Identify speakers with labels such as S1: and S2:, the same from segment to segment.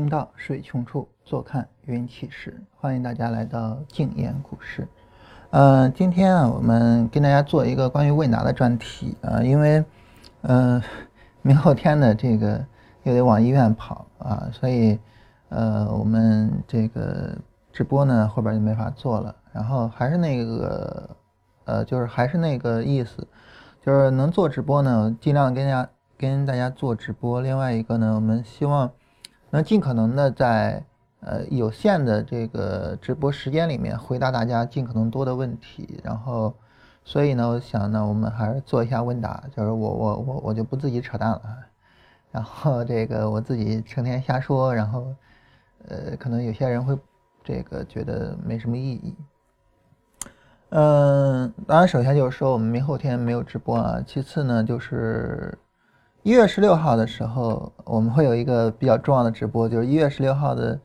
S1: 行到水穷处，坐看云起时。欢迎大家来到静言股市。呃，今天啊，我们跟大家做一个关于问答的专题啊，因为，呃，明后天的这个又得往医院跑啊，所以，呃，我们这个直播呢后边就没法做了。然后还是那个，呃，就是还是那个意思，就是能做直播呢，尽量跟大家跟大家做直播。另外一个呢，我们希望。能尽可能的在呃有限的这个直播时间里面回答大家尽可能多的问题，然后，所以呢，我想呢，我们还是做一下问答，就是我我我我就不自己扯淡了，然后这个我自己成天瞎说，然后，呃，可能有些人会这个觉得没什么意义。嗯，当然，首先就是说我们明后天没有直播啊，其次呢就是。一月十六号的时候，我们会有一个比较重要的直播，就是一月十六号的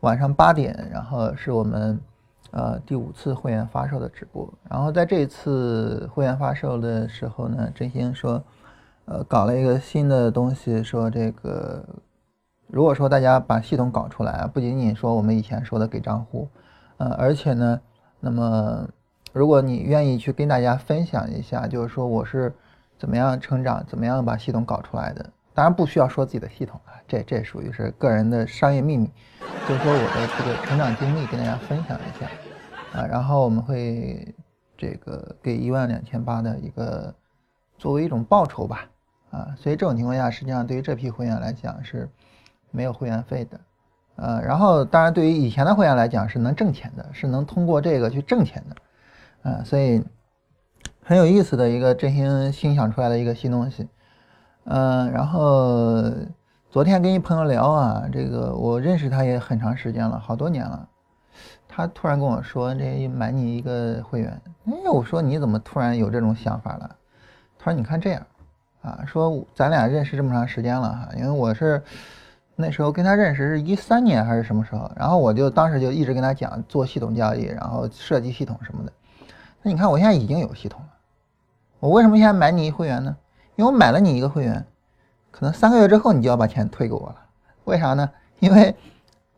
S1: 晚上八点，然后是我们呃第五次会员发售的直播。然后在这一次会员发售的时候呢，振兴说，呃，搞了一个新的东西，说这个如果说大家把系统搞出来，不仅仅说我们以前说的给账户，呃，而且呢，那么如果你愿意去跟大家分享一下，就是说我是。怎么样成长？怎么样把系统搞出来的？当然不需要说自己的系统啊，这这属于是个人的商业秘密。就是说我的这个成长经历跟大家分享一下啊，然后我们会这个给一万两千八的一个作为一种报酬吧啊，所以这种情况下，实际上对于这批会员来讲是没有会员费的，呃，然后当然对于以前的会员来讲是能挣钱的，是能通过这个去挣钱的，啊，所以。很有意思的一个振兴新想出来的一个新东西，嗯，然后昨天跟一朋友聊啊，这个我认识他也很长时间了，好多年了。他突然跟我说：“这买你一个会员。”哎，我说你怎么突然有这种想法了？他说：“你看这样，啊，说咱俩认识这么长时间了哈，因为我是那时候跟他认识是一三年还是什么时候？然后我就当时就一直跟他讲做系统交易，然后设计系统什么的。那你看我现在已经有系统了。”我为什么现在买你一会员呢？因为我买了你一个会员，可能三个月之后你就要把钱退给我了。为啥呢？因为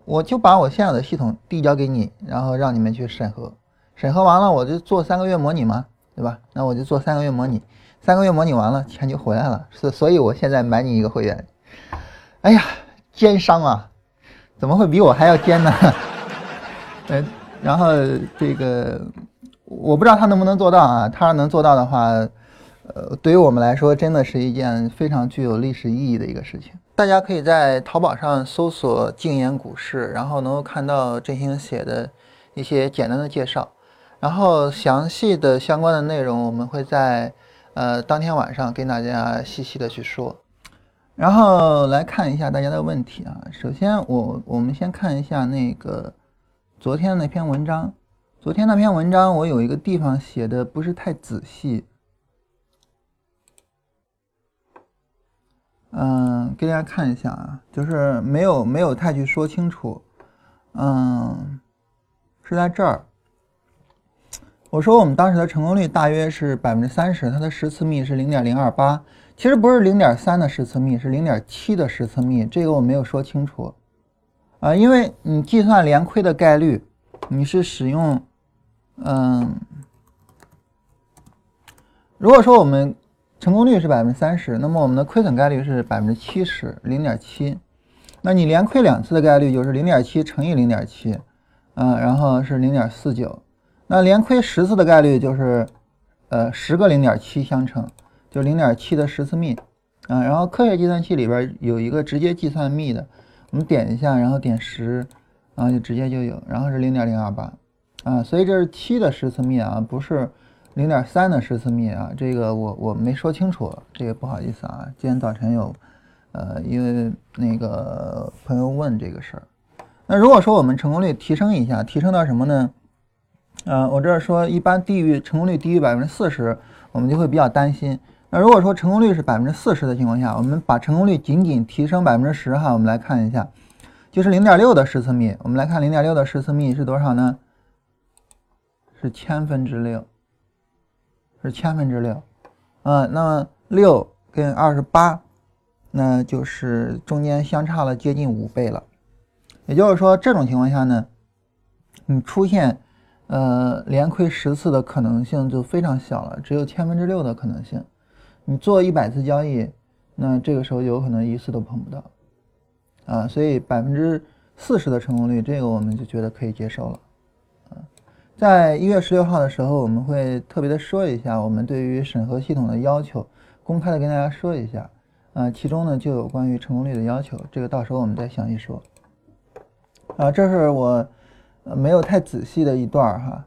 S1: 我就把我现有的系统递交给你，然后让你们去审核，审核完了我就做三个月模拟嘛，对吧？那我就做三个月模拟，三个月模拟完了钱就回来了。所所以，我现在买你一个会员。哎呀，奸商啊，怎么会比我还要奸呢？呃，然后这个。我不知道他能不能做到啊？他要能做到的话，呃，对于我们来说，真的是一件非常具有历史意义的一个事情。大家可以在淘宝上搜索“静言股市”，然后能够看到振兴写的一些简单的介绍，然后详细的相关的内容，我们会在呃当天晚上跟大家细细的去说。然后来看一下大家的问题啊。首先，我我们先看一下那个昨天那篇文章。昨天那篇文章，我有一个地方写的不是太仔细，嗯，给大家看一下啊，就是没有没有太去说清楚，嗯，是在这儿。我说我们当时的成功率大约是百分之三十，它的十次幂是零点零二八，其实不是零点三的十次幂，是零点七的十次幂，这个我没有说清楚，啊，因为你计算连亏的概率，你是使用。嗯，如果说我们成功率是百分之三十，那么我们的亏损概率是百分之七十，零点七。那你连亏两次的概率就是零点七乘以零点七，嗯，然后是零点四九。那连亏十次的概率就是呃十个零点七相乘，就零点七的十次幂，嗯，然后科学计算器里边有一个直接计算幂的，我们点一下，然后点十，然后就直接就有，然后是零点零二八。啊，所以这是七的十次幂啊，不是零点三的十次幂啊，这个我我没说清楚，这个不好意思啊。今天早晨有，呃，因为那个朋友问这个事儿，那如果说我们成功率提升一下，提升到什么呢？呃，我这儿说一般低于成功率低于百分之四十，我们就会比较担心。那如果说成功率是百分之四十的情况下，我们把成功率仅仅提升百分之十哈，我们来看一下，就是零点六的十次幂，我们来看零点六的十次幂是多少呢？是千分之六，是千分之六，啊，那么六跟二十八，那就是中间相差了接近五倍了，也就是说，这种情况下呢，你出现呃连亏十次的可能性就非常小了，只有千分之六的可能性。你做一百次交易，那这个时候有可能一次都碰不到啊，所以百分之四十的成功率，这个我们就觉得可以接受了。在一月十六号的时候，我们会特别的说一下我们对于审核系统的要求，公开的跟大家说一下。啊，其中呢就有关于成功率的要求，这个到时候我们再详细说。啊，这是我没有太仔细的一段哈。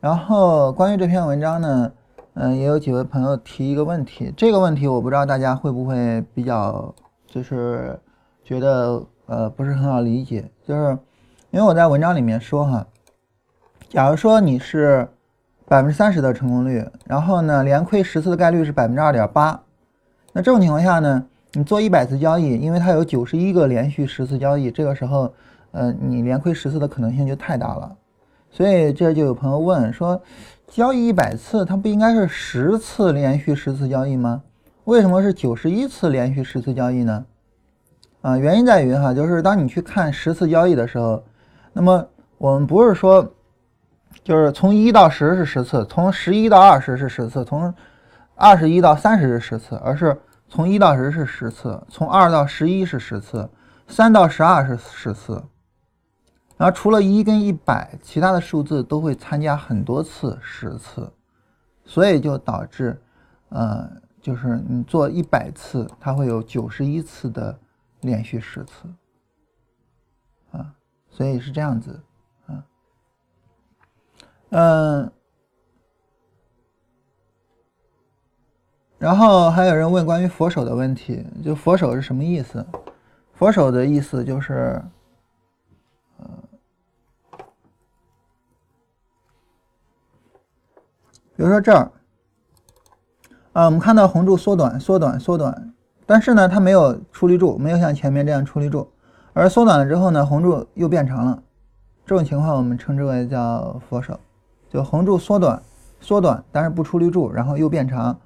S1: 然后关于这篇文章呢，嗯，也有几位朋友提一个问题，这个问题我不知道大家会不会比较就是觉得呃不是很好理解，就是因为我在文章里面说哈。假如说你是百分之三十的成功率，然后呢，连亏十次的概率是百分之二点八，那这种情况下呢，你做一百次交易，因为它有九十一个连续十次交易，这个时候，呃，你连亏十次的可能性就太大了。所以这就有朋友问说，交易一百次，它不应该是十次连续十次交易吗？为什么是九十一次连续十次交易呢？啊，原因在于哈，就是当你去看十次交易的时候，那么我们不是说。就是从一到十是十次，从十一到二十是十次，从二十一到三十是十次，而是从一到十是十次，从二到十一是十次，三到十二是十次。然后除了一跟一百，其他的数字都会参加很多次十次，所以就导致，呃，就是你做一百次，它会有九十一次的连续十次，啊，所以是这样子。嗯，然后还有人问关于佛手的问题，就佛手是什么意思？佛手的意思就是，呃，比如说这儿，啊，我们看到红柱缩短、缩短、缩短，但是呢，它没有出力柱，没有像前面这样出力柱，而缩短了之后呢，红柱又变长了，这种情况我们称之为叫佛手。就横柱缩短，缩短，但是不出绿柱，然后又变长。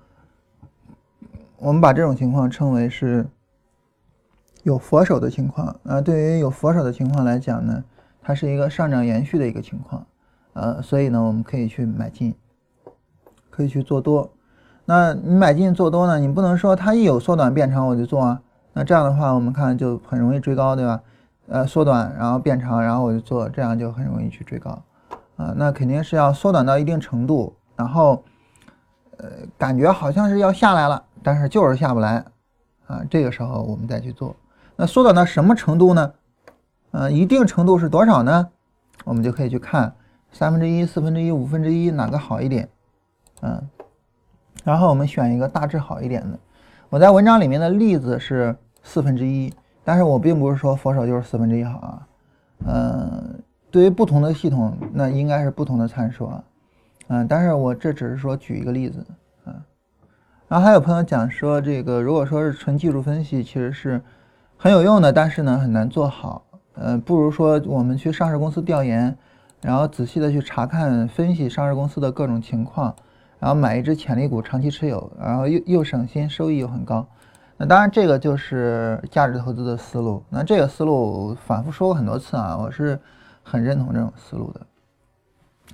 S1: 我们把这种情况称为是有佛手的情况。啊，对于有佛手的情况来讲呢，它是一个上涨延续的一个情况。呃，所以呢，我们可以去买进，可以去做多。那你买进做多呢，你不能说它一有缩短变长我就做啊。那这样的话，我们看就很容易追高，对吧？呃，缩短然后变长，然后我就做，这样就很容易去追高。啊，那肯定是要缩短到一定程度，然后，呃，感觉好像是要下来了，但是就是下不来，啊，这个时候我们再去做。那缩短到什么程度呢？嗯，一定程度是多少呢？我们就可以去看三分之一、四分之一、五分之一哪个好一点，嗯，然后我们选一个大致好一点的。我在文章里面的例子是四分之一，但是我并不是说佛手就是四分之一好啊，嗯。对于不同的系统，那应该是不同的参数啊，嗯，但是我这只是说举一个例子啊。然后还有朋友讲说，这个如果说是纯技术分析，其实是很有用的，但是呢很难做好，呃，不如说我们去上市公司调研，然后仔细的去查看分析上市公司的各种情况，然后买一只潜力股长期持有，然后又又省心，收益又很高。那当然这个就是价值投资的思路。那这个思路反复说过很多次啊，我是。很认同这种思路的，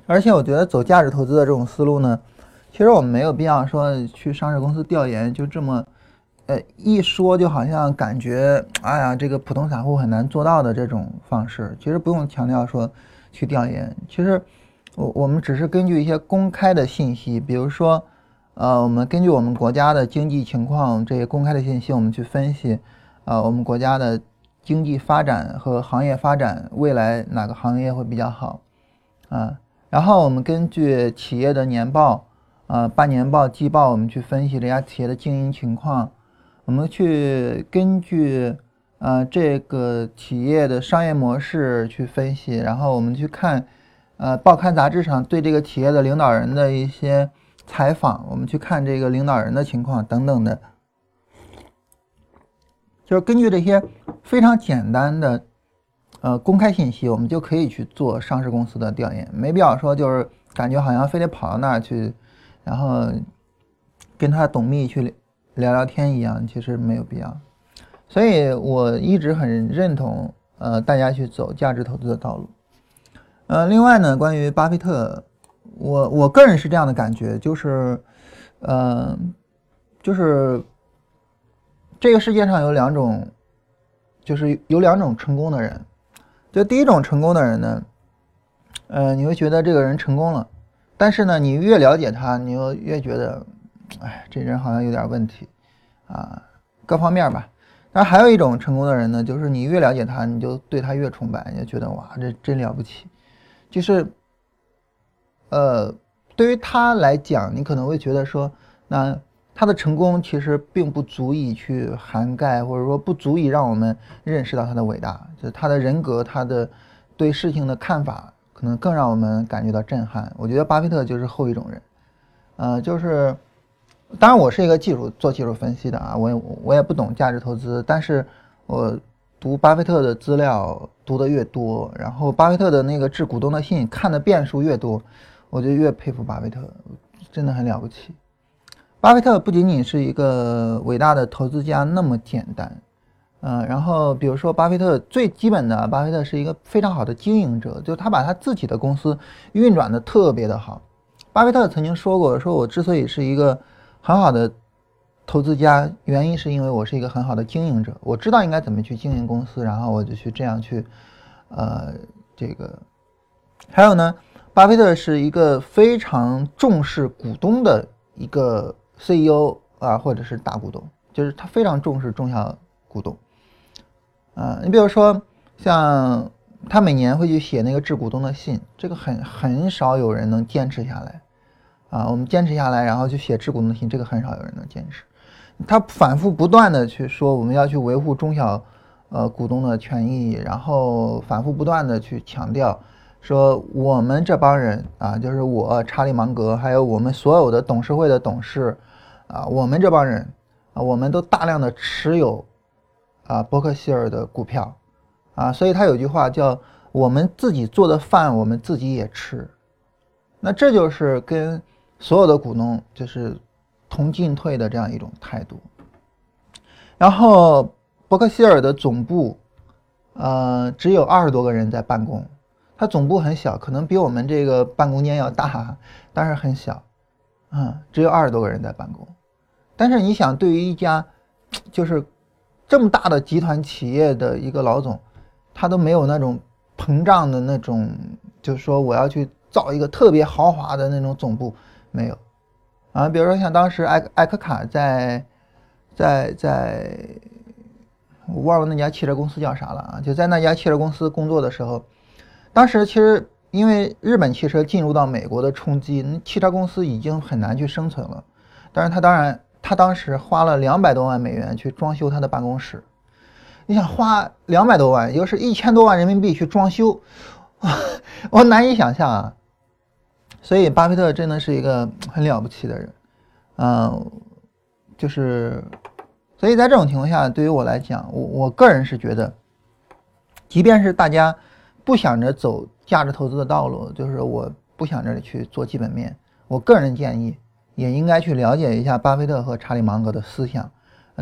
S1: 而且我觉得走价值投资的这种思路呢，其实我们没有必要说去上市公司调研，就这么，呃，一说就好像感觉，哎呀，这个普通散户很难做到的这种方式，其实不用强调说去调研，其实我我们只是根据一些公开的信息，比如说，呃，我们根据我们国家的经济情况这些公开的信息，我们去分析，啊，我们国家的。经济发展和行业发展，未来哪个行业会比较好啊？然后我们根据企业的年报、啊半年报、季报，我们去分析这家企业的经营情况。我们去根据啊这个企业的商业模式去分析，然后我们去看呃报刊杂志上对这个企业的领导人的一些采访，我们去看这个领导人的情况等等的。就是根据这些非常简单的呃公开信息，我们就可以去做上市公司的调研，没必要说就是感觉好像非得跑到那儿去，然后跟他董秘去聊聊天一样，其实没有必要。所以我一直很认同呃，大家去走价值投资的道路。呃，另外呢，关于巴菲特，我我个人是这样的感觉，就是，呃，就是这个世界上有两种，就是有两种成功的人。就第一种成功的人呢，呃，你会觉得这个人成功了，但是呢，你越了解他，你又越觉得，哎，这人好像有点问题，啊，各方面吧。但还有一种成功的人呢，就是你越了解他，你就对他越崇拜，你就觉得哇，这真了不起。就是，呃，对于他来讲，你可能会觉得说，那他的成功其实并不足以去涵盖，或者说不足以让我们认识到他的伟大。就是他的人格，他的对事情的看法，可能更让我们感觉到震撼。我觉得巴菲特就是后一种人，呃，就是。当然，我是一个技术做技术分析的啊，我也我也不懂价值投资，但是我读巴菲特的资料读得越多，然后巴菲特的那个致股东的信看的遍数越多，我就越佩服巴菲特，真的很了不起。巴菲特不仅仅是一个伟大的投资家那么简单，嗯，然后比如说巴菲特最基本的，巴菲特是一个非常好的经营者，就他把他自己的公司运转的特别的好。巴菲特曾经说过，说我之所以是一个很好的投资家，原因是因为我是一个很好的经营者，我知道应该怎么去经营公司，然后我就去这样去，呃，这个还有呢，巴菲特是一个非常重视股东的一个 CEO 啊，或者是大股东，就是他非常重视中小股东，啊，你比如说像他每年会去写那个致股东的信，这个很很少有人能坚持下来。啊，我们坚持下来，然后去写致股东的信，这个很少有人能坚持。他反复不断的去说，我们要去维护中小，呃，股东的权益，然后反复不断的去强调，说我们这帮人啊，就是我查理芒格，还有我们所有的董事会的董事，啊，我们这帮人啊，我们都大量的持有啊伯克希尔的股票，啊，所以他有句话叫我们自己做的饭，我们自己也吃。那这就是跟所有的股东就是同进退的这样一种态度。然后伯克希尔的总部，呃，只有二十多个人在办公，它总部很小，可能比我们这个办公间要大，但是很小，嗯，只有二十多个人在办公。但是你想，对于一家 就是这么大的集团企业的一个老总，他都没有那种膨胀的那种，就是说我要去造一个特别豪华的那种总部。没有，啊，比如说像当时艾艾克卡在，在在，我忘了那家汽车公司叫啥了啊？就在那家汽车公司工作的时候，当时其实因为日本汽车进入到美国的冲击，汽车公司已经很难去生存了。但是他当然，他当时花了两百多万美元去装修他的办公室。你想花两百多万，又是一千多万人民币去装修，我难以想象啊。所以，巴菲特真的是一个很了不起的人，嗯，就是，所以在这种情况下，对于我来讲，我我个人是觉得，即便是大家不想着走价值投资的道路，就是我不想着去做基本面，我个人建议也应该去了解一下巴菲特和查理芒格的思想，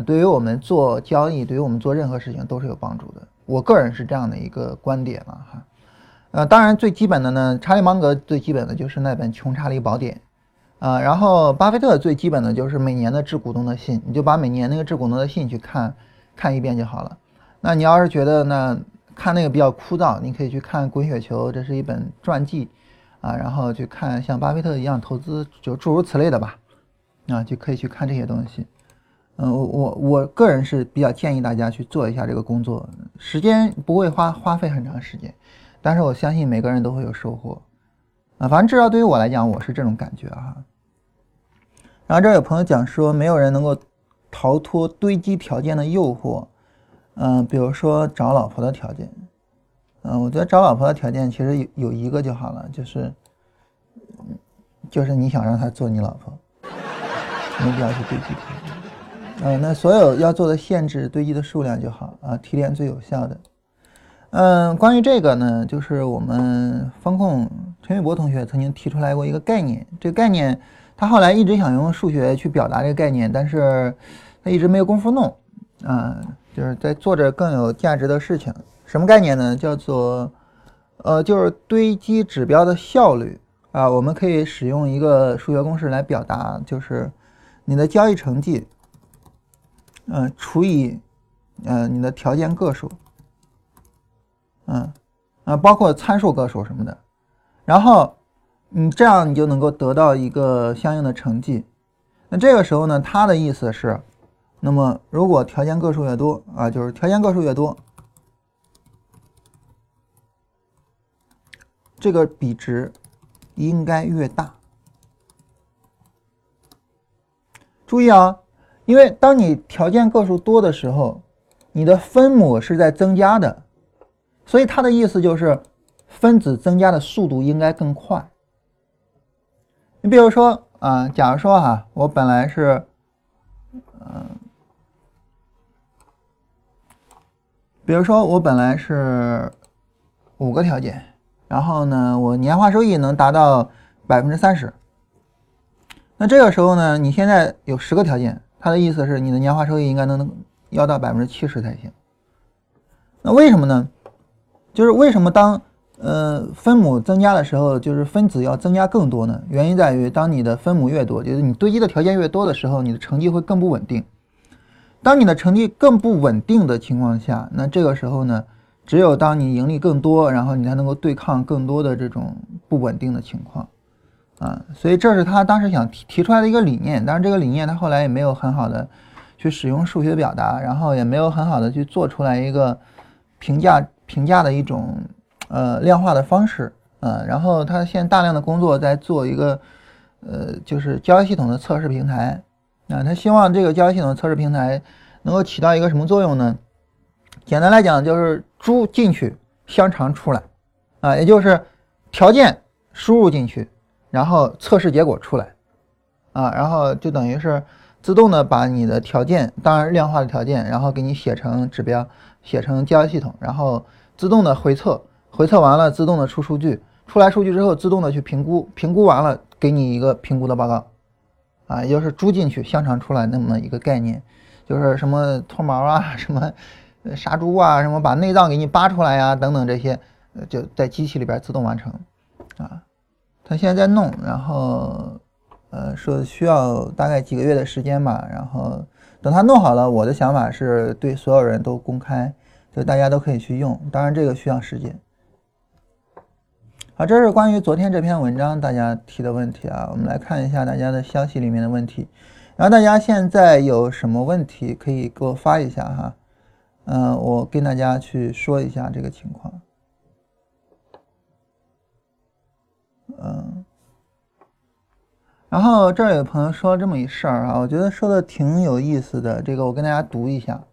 S1: 对于我们做交易，对于我们做任何事情都是有帮助的。我个人是这样的一个观点了哈。呃，当然最基本的呢，查理芒格最基本的就是那本《穷查理宝典》，啊，然后巴菲特最基本的就是每年的致股东的信，你就把每年那个致股东的信去看看一遍就好了。那你要是觉得呢看那个比较枯燥，你可以去看《滚雪球》，这是一本传记，啊，然后去看像巴菲特一样投资，就诸如此类的吧，啊，就可以去看这些东西。嗯，我我我个人是比较建议大家去做一下这个工作，时间不会花花费很长时间。但是我相信每个人都会有收获，啊，反正至少对于我来讲，我是这种感觉啊。然后这有朋友讲说，没有人能够逃脱堆积条件的诱惑，嗯，比如说找老婆的条件，嗯，我觉得找老婆的条件其实有有一个就好了，就是，就是你想让她做你老婆，没必要去堆积。嗯，那所有要做的限制堆积的数量就好啊，提炼最有效的。嗯，关于这个呢，就是我们风控陈玉博同学曾经提出来过一个概念，这个概念他后来一直想用数学去表达这个概念，但是他一直没有功夫弄，啊，就是在做着更有价值的事情，什么概念呢？叫做呃，就是堆积指标的效率啊。我们可以使用一个数学公式来表达，就是你的交易成绩，嗯，除以嗯你的条件个数，嗯啊，包括参数个数什么的，然后你这样你就能够得到一个相应的成绩。那这个时候呢，它的意思是。那么，如果条件个数越多啊，就是条件个数越多，这个比值应该越大。注意啊，因为当你条件个数多的时候，你的分母是在增加的，所以它的意思就是分子增加的速度应该更快。你比如说啊，假如说哈，我本来是，嗯。比如说，我本来是五个条件，然后呢，我年化收益能达到百分之三十。那这个时候呢，你现在有十个条件，它的意思是你的年化收益应该能要到百分之七十才行。那为什么呢？就是为什么当呃分母增加的时候，就是分子要增加更多呢？原因在于，当你的分母越多，就是你堆积的条件越多的时候，你的成绩会更不稳定。当你的成绩更不稳定的情况下，那这个时候呢，只有当你盈利更多，然后你才能够对抗更多的这种不稳定的情况，啊，所以这是他当时想提提出来的一个理念。当然，这个理念他后来也没有很好的去使用数学表达，然后也没有很好的去做出来一个评价评价的一种呃量化的方式，啊，然后他现在大量的工作在做一个呃就是交易系统的测试平台。啊，他希望这个交易系统测试平台能够起到一个什么作用呢？简单来讲，就是猪进去，香肠出来，啊，也就是条件输入进去，然后测试结果出来，啊，然后就等于是自动的把你的条件，当然量化的条件，然后给你写成指标，写成交易系统，然后自动的回测，回测完了自动的出数据，出来数据之后自动的去评估，评估完了给你一个评估的报告。啊，也就是猪进去，香肠出来那么一个概念，就是什么脱毛啊，什么杀猪啊，什么把内脏给你扒出来呀，等等这些，就在机器里边自动完成。啊，他现在在弄，然后呃说需要大概几个月的时间吧，然后等他弄好了，我的想法是对所有人都公开，就大家都可以去用。当然这个需要时间。好，这是关于昨天这篇文章大家提的问题啊，我们来看一下大家的消息里面的问题。然后大家现在有什么问题可以给我发一下哈，嗯，我跟大家去说一下这个情况。嗯，然后这儿有朋友说这么一事儿啊，我觉得说的挺有意思的，这个我跟大家读一下。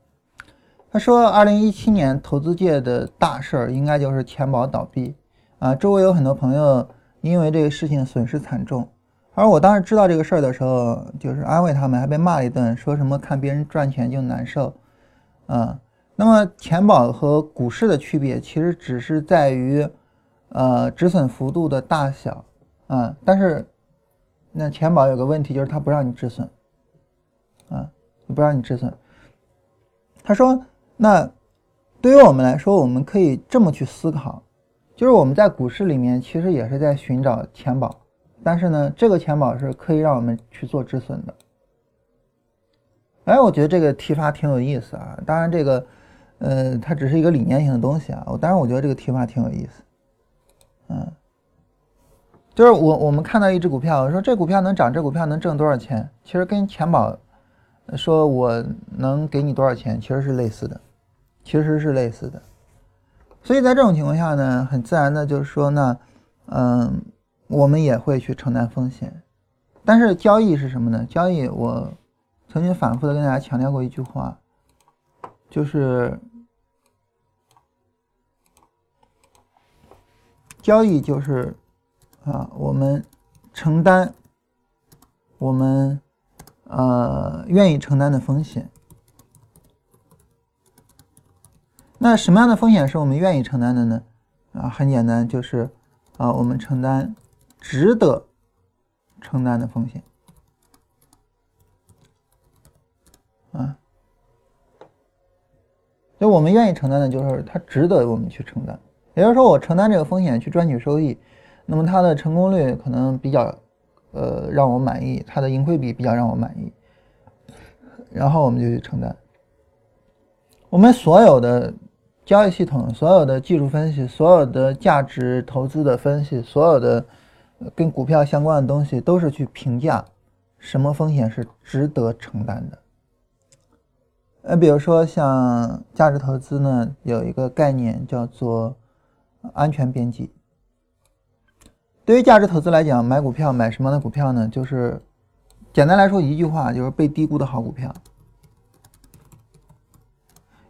S1: 他说，二零一七年投资界的大事儿应该就是钱宝倒闭。啊，周围有很多朋友因为这个事情损失惨重，而我当时知道这个事儿的时候，就是安慰他们，还被骂了一顿，说什么看别人赚钱就难受。啊，那么钱宝和股市的区别其实只是在于，呃，止损幅度的大小。啊，但是那钱宝有个问题就是他不让你止损，啊，不让你止损。他说，那对于我们来说，我们可以这么去思考。就是我们在股市里面，其实也是在寻找钱宝，但是呢，这个钱宝是可以让我们去做止损的。哎，我觉得这个提法挺有意思啊。当然，这个，呃，它只是一个理念性的东西啊。我当然，我觉得这个提法挺有意思。嗯，就是我我们看到一只股票，说这股票能涨，这股票能挣多少钱？其实跟钱宝说我能给你多少钱，其实是类似的，其实是类似的。所以在这种情况下呢，很自然的就是说呢，嗯，我们也会去承担风险。但是交易是什么呢？交易我曾经反复的跟大家强调过一句话，就是交易就是啊，我们承担我们呃愿意承担的风险。那什么样的风险是我们愿意承担的呢？啊，很简单，就是啊，我们承担值得承担的风险。啊，所以我们愿意承担的就是它值得我们去承担。也就是说，我承担这个风险去赚取收益，那么它的成功率可能比较，呃，让我满意，它的盈亏比比较让我满意，然后我们就去承担。我们所有的交易系统、所有的技术分析、所有的价值投资的分析、所有的跟股票相关的东西，都是去评价什么风险是值得承担的。呃，比如说像价值投资呢，有一个概念叫做安全边际。对于价值投资来讲，买股票买什么样的股票呢？就是简单来说一句话，就是被低估的好股票。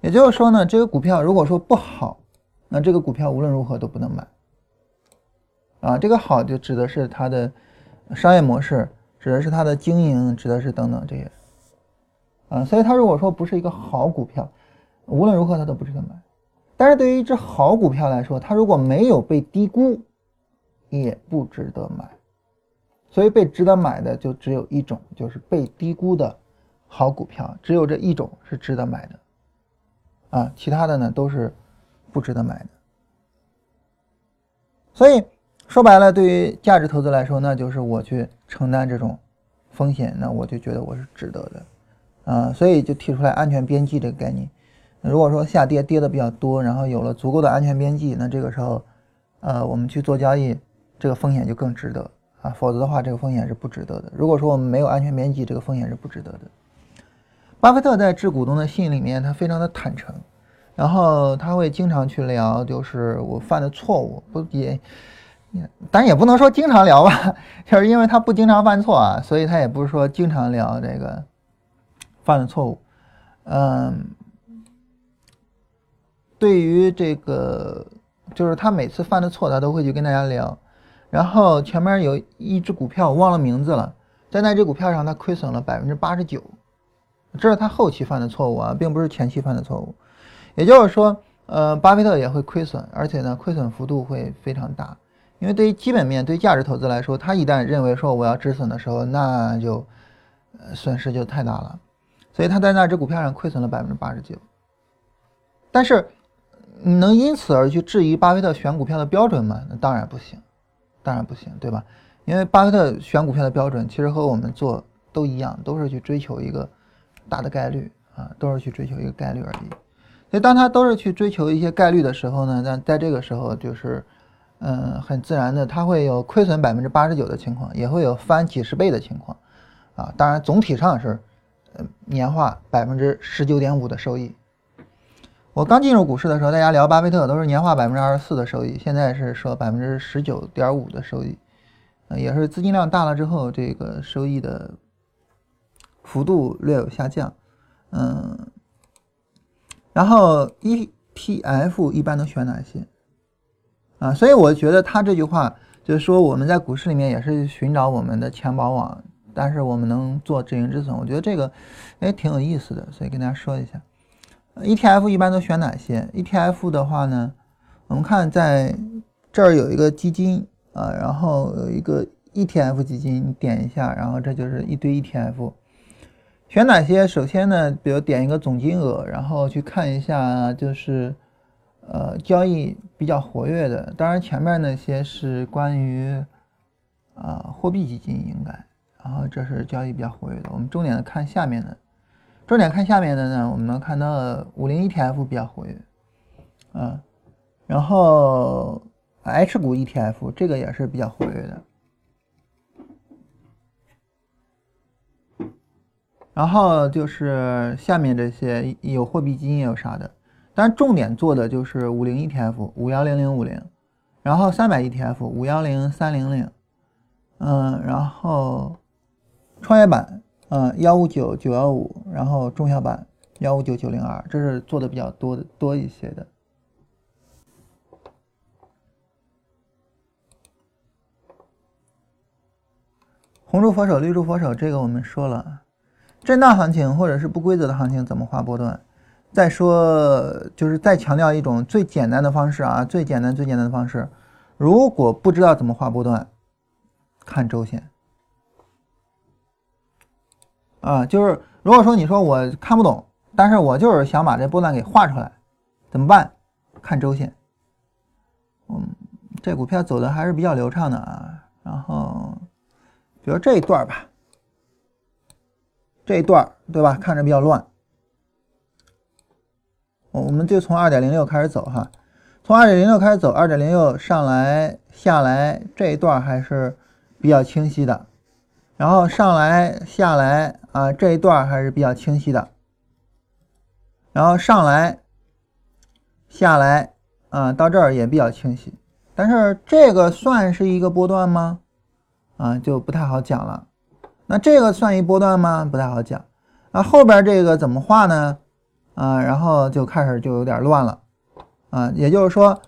S1: 也就是说呢，这个股票如果说不好，那这个股票无论如何都不能买。啊，这个好就指的是它的商业模式，指的是它的经营，指的是等等这些。啊，所以它如果说不是一个好股票，无论如何它都不值得买。但是对于一只好股票来说，它如果没有被低估，也不值得买。所以被值得买的就只有一种，就是被低估的好股票，只有这一种是值得买的。啊，其他的呢都是不值得买的。所以说白了，对于价值投资来说，那就是我去承担这种风险，那我就觉得我是值得的。啊，所以就提出来安全边际这个概念。如果说下跌跌的比较多，然后有了足够的安全边际，那这个时候，呃，我们去做交易，这个风险就更值得啊。否则的话，这个风险是不值得的。如果说我们没有安全边际，这个风险是不值得的。巴菲特在致股东的信里面，他非常的坦诚，然后他会经常去聊，就是我犯的错误，不也，但也不能说经常聊吧，就是因为他不经常犯错啊，所以他也不是说经常聊这个。犯的错误，嗯，对于这个，就是他每次犯的错，他都会去跟大家聊。然后前面有一只股票，我忘了名字了，在那只股票上，他亏损了百分之八十九，这是他后期犯的错误啊，并不是前期犯的错误。也就是说，呃，巴菲特也会亏损，而且呢，亏损幅度会非常大。因为对于基本面、对价值投资来说，他一旦认为说我要止损的时候，那就，呃，损失就太大了。所以他在那只股票上亏损了百分之八十九，但是你能因此而去质疑巴菲特选股票的标准吗？那当然不行，当然不行，对吧？因为巴菲特选股票的标准其实和我们做都一样，都是去追求一个大的概率啊，都是去追求一个概率而已。所以当他都是去追求一些概率的时候呢，那在这个时候就是嗯，很自然的他会有亏损百分之八十九的情况，也会有翻几十倍的情况啊。当然总体上是。呃，年化百分之十九点五的收益。我刚进入股市的时候，大家聊巴菲特都是年化百分之二十四的收益，现在是说百分之十九点五的收益，呃，也是资金量大了之后，这个收益的幅度略有下降。嗯，然后 ETF 一般都选哪些？啊，所以我觉得他这句话就是说，我们在股市里面也是寻找我们的钱宝网。但是我们能做止盈止损，我觉得这个，哎，挺有意思的，所以跟大家说一下。ETF 一般都选哪些？ETF 的话呢，我们看在这儿有一个基金啊，然后有一个 ETF 基金，你点一下，然后这就是一堆 ETF。选哪些？首先呢，比如点一个总金额，然后去看一下，就是呃交易比较活跃的。当然前面那些是关于啊货币基金应该。然后这是交易比较活跃的，我们重点的看下面的，重点看下面的呢，我们能看到五零 ETF 比较活跃，嗯，然后 H 股 ETF 这个也是比较活跃的，然后就是下面这些有货币基金也有啥的，但重点做的就是五零 ETF 五幺零零五零，然后三百 ETF 五幺零三零零，嗯，然后。创业板，嗯，幺五九九幺五，然后中小板幺五九九零二，这是做的比较多的多一些的。红柱佛手，绿柱佛手，这个我们说了，震荡行情或者是不规则的行情怎么画波段？再说就是再强调一种最简单的方式啊，最简单最简单的方式，如果不知道怎么画波段，看周线。啊，就是如果说你说我看不懂，但是我就是想把这波段给画出来，怎么办？看周线。嗯，这股票走的还是比较流畅的啊。然后，比如这一段吧，这一段对吧？看着比较乱。我我们就从二点零六开始走哈，从二点零六开始走，二点零六上来下来这一段还是比较清晰的。然后上来下来啊，这一段还是比较清晰的。然后上来下来啊，到这儿也比较清晰。但是这个算是一个波段吗？啊，就不太好讲了。那这个算一波段吗？不太好讲。那后边这个怎么画呢？啊，然后就开始就有点乱了。啊，也就是说，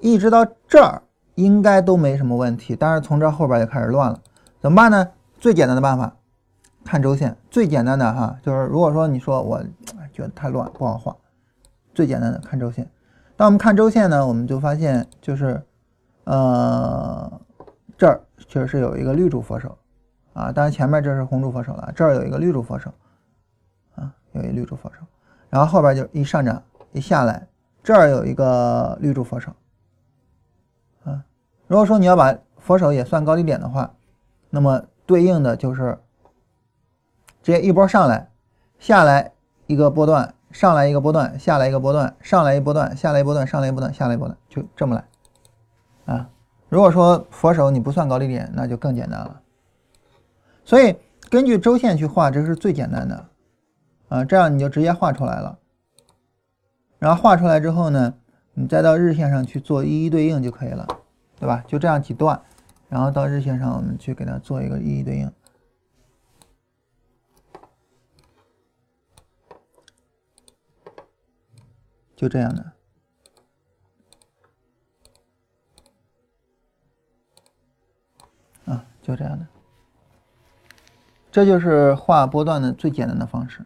S1: 一直到这儿应该都没什么问题，但是从这后边就开始乱了。怎么办呢？最简单的办法，看周线。最简单的哈，就是如果说你说我觉得太乱不好画，最简单的看周线。当我们看周线呢，我们就发现就是，呃，这儿确实是有一个绿柱佛手啊，当然前面这是红柱佛手了，这儿有一个绿柱佛手啊，有一绿柱佛手，然后后边就一上涨一下来，这儿有一个绿柱佛手啊。如果说你要把佛手也算高低点的话，那么对应的就是直接一波上来，下来一个波段，上来一个波段，下来一个波段，上来一波段，下来一波段，上来一波段，下来一波段，就这么来啊。如果说佛手你不算高低点，那就更简单了。所以根据周线去画，这是最简单的啊，这样你就直接画出来了。然后画出来之后呢，你再到日线上去做一一对应就可以了，对吧？就这样几段。然后到日线上，我们去给它做一个一一对应，就这样的，啊，就这样的，这就是画波段的最简单的方式。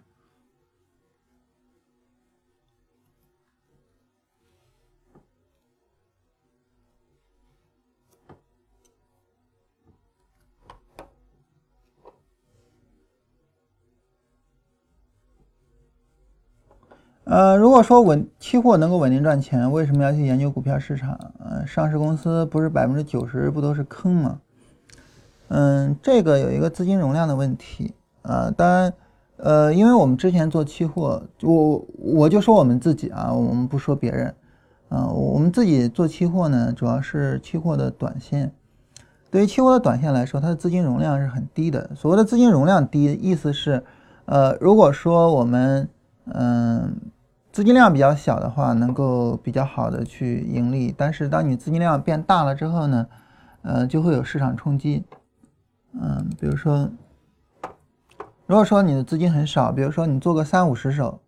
S1: 呃，如果说稳期货能够稳定赚钱，为什么要去研究股票市场？呃，上市公司不是百分之九十不都是坑吗？嗯，这个有一个资金容量的问题啊。当然，呃，因为我们之前做期货，我我就说我们自己啊，我们不说别人啊，我们自己做期货呢，主要是期货的短线。对于期货的短线来说，它的资金容量是很低的。所谓的资金容量低，意思是，呃，如果说我们，嗯。资金量比较小的话，能够比较好的去盈利。但是当你资金量变大了之后呢，呃，就会有市场冲击。嗯，比如说，如果说你的资金很少，比如说你做个三五十手，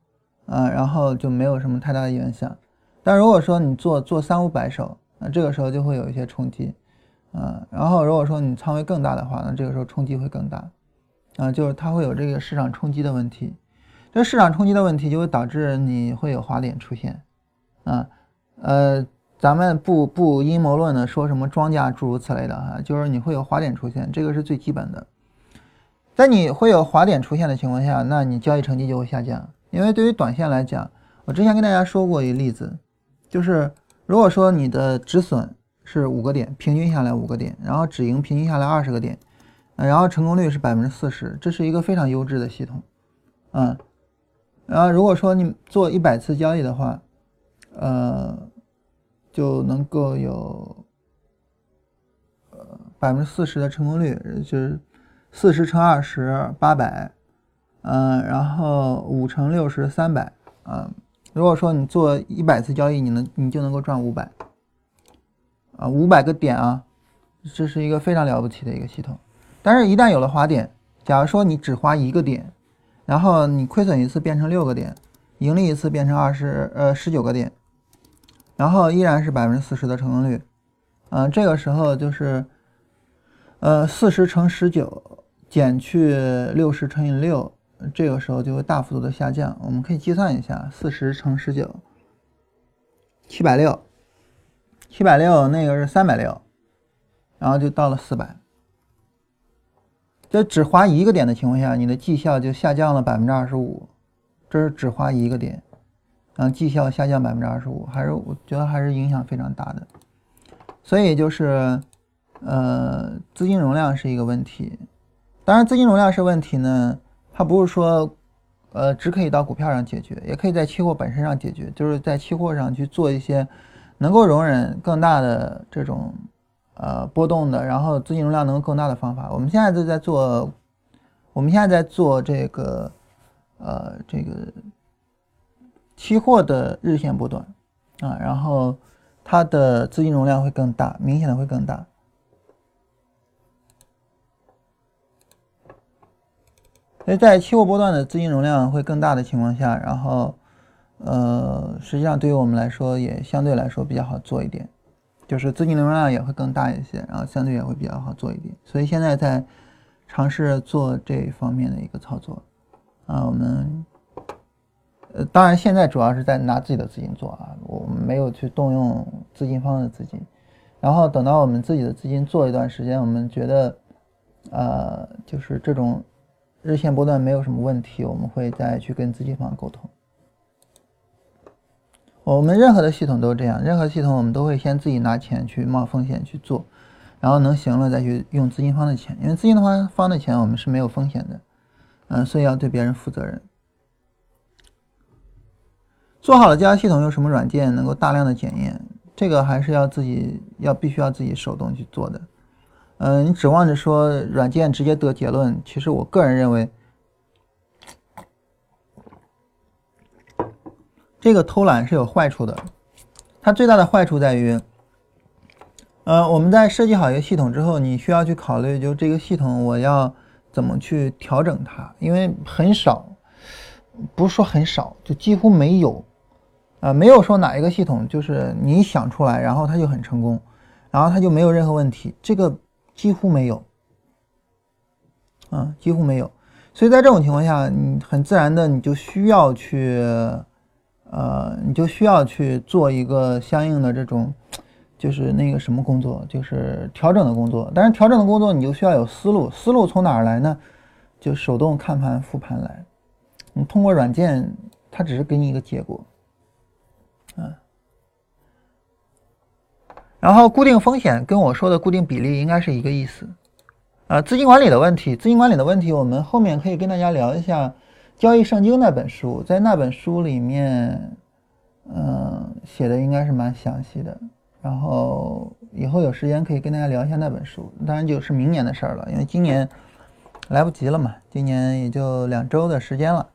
S1: 啊，然后就没有什么太大的影响。但如果说你做做三五百手，那这个时候就会有一些冲击。啊，然后如果说你仓位更大的话，那这个时候冲击会更大。啊，就是它会有这个市场冲击的问题。这市场冲击的问题就会导致你会有滑点出现，啊，呃，咱们不不阴谋论的说什么庄家诸如此类的哈，就是你会有滑点出现，这个是最基本的。在你会有滑点出现的情况下，那你交易成绩就会下降。因为对于短线来讲，我之前跟大家说过一个例子，就是如果说你的止损是五个点，平均下来五个点，然后止盈平均下来二十个点，然后成功率是百分之四十，这是一个非常优质的系统，嗯。然后，如果说你做一百次交易的话，呃，就能够有呃百分之四十的成功率，就是四十乘二十八百，嗯，然后五乘六十三百，啊，如果说你做一百次交易，你能你就能够赚五百，啊，五百个点啊，这是一个非常了不起的一个系统。但是，一旦有了滑点，假如说你只花一个点。然后你亏损一次变成六个点，盈利一次变成二十呃十九个点，然后依然是百分之四十的成功率，嗯，这个时候就是呃四十乘十九减去六十乘以六，这个时候就会大幅度的下降。我们可以计算一下，四十乘十九，七百六，七百六那个是三百六，然后就到了四百。就只划一个点的情况下，你的绩效就下降了百分之二十五，这是只划一个点，然后绩效下降百分之二十五，还是我觉得还是影响非常大的。所以就是，呃，资金容量是一个问题。当然，资金容量是问题呢，它不是说，呃，只可以到股票上解决，也可以在期货本身上解决，就是在期货上去做一些能够容忍更大的这种呃波动的，然后资金容量能够更大的方法。我们现在就在做，我们现在在做这个，呃，这个期货的日线波段啊，然后它的资金容量会更大，明显的会更大。所以在期货波段的资金容量会更大的情况下，然后，呃，实际上对于我们来说也相对来说比较好做一点，就是资金流量也会更大一些，然后相对也会比较好做一点。所以现在在尝试做这方面的一个操作，啊，我们，呃，当然现在主要是在拿自己的资金做啊，我们没有去动用资金方的资金，然后等到我们自己的资金做一段时间，我们觉得，呃，就是这种。日线波段没有什么问题，我们会再去跟资金方沟通。我们任何的系统都这样，任何系统我们都会先自己拿钱去冒风险去做，然后能行了再去用资金方的钱，因为资金的话方的钱我们是没有风险的，嗯，所以要对别人负责任。做好了交易系统，用什么软件能够大量的检验？这个还是要自己要必须要自己手动去做的。嗯，你指望着说软件直接得结论，其实我个人认为，这个偷懒是有坏处的。它最大的坏处在于，呃，我们在设计好一个系统之后，你需要去考虑，就这个系统我要怎么去调整它，因为很少，不是说很少，就几乎没有，啊，没有说哪一个系统就是你想出来，然后它就很成功，然后它就没有任何问题，这个。几乎没有，啊，几乎没有，所以在这种情况下，你很自然的你就需要去，呃，你就需要去做一个相应的这种，就是那个什么工作，就是调整的工作。但是调整的工作，你就需要有思路，思路从哪儿来呢？就手动看盘复盘来。你通过软件，它只是给你一个结果，嗯。然后固定风险跟我说的固定比例应该是一个意思，啊，资金管理的问题，资金管理的问题，我们后面可以跟大家聊一下《交易圣经》那本书，在那本书里面，嗯，写的应该是蛮详细的。然后以后有时间可以跟大家聊一下那本书，当然就是明年的事儿了，因为今年来不及了嘛，今年也就两周的时间了。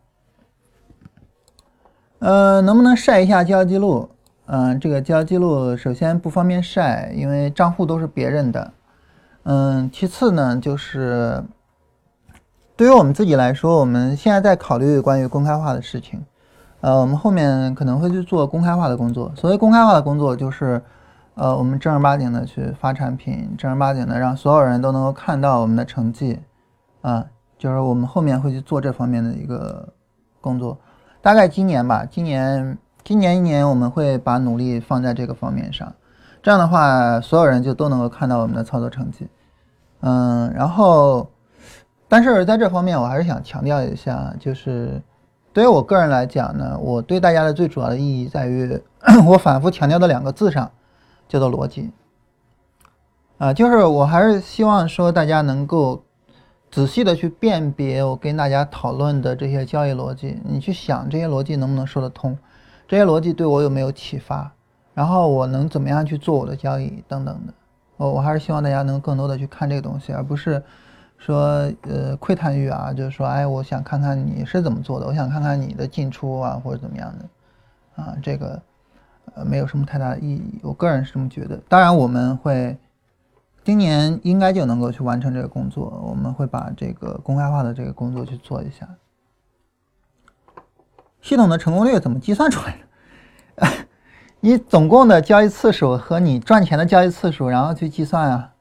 S1: 呃，能不能晒一下交易记录？嗯，这个交易记录首先不方便晒，因为账户都是别人的。嗯，其次呢，就是对于我们自己来说，我们现在在考虑关于公开化的事情。呃，我们后面可能会去做公开化的工作。所谓公开化的工作，就是呃，我们正儿八经的去发产品，正儿八经的让所有人都能够看到我们的成绩。啊，就是我们后面会去做这方面的一个工作，大概今年吧，今年。今年一年，我们会把努力放在这个方面上，这样的话，所有人就都能够看到我们的操作成绩。嗯，然后，但是在这方面，我还是想强调一下，就是对于我个人来讲呢，我对大家的最主要的意义在于，我反复强调的两个字上，叫做逻辑。啊，就是我还是希望说大家能够仔细的去辨别我跟大家讨论的这些交易逻辑，你去想这些逻辑能不能说得通。这些逻辑对我有没有启发？然后我能怎么样去做我的交易等等的？我我还是希望大家能更多的去看这个东西，而不是说呃窥探欲啊，就是说哎，我想看看你是怎么做的，我想看看你的进出啊或者怎么样的啊，这个呃没有什么太大的意义。我个人是这么觉得。当然我们会今年应该就能够去完成这个工作，我们会把这个公开化的这个工作去做一下。系统的成功率怎么计算出来的？你总共的交易次数和你赚钱的交易次数，然后去计算啊。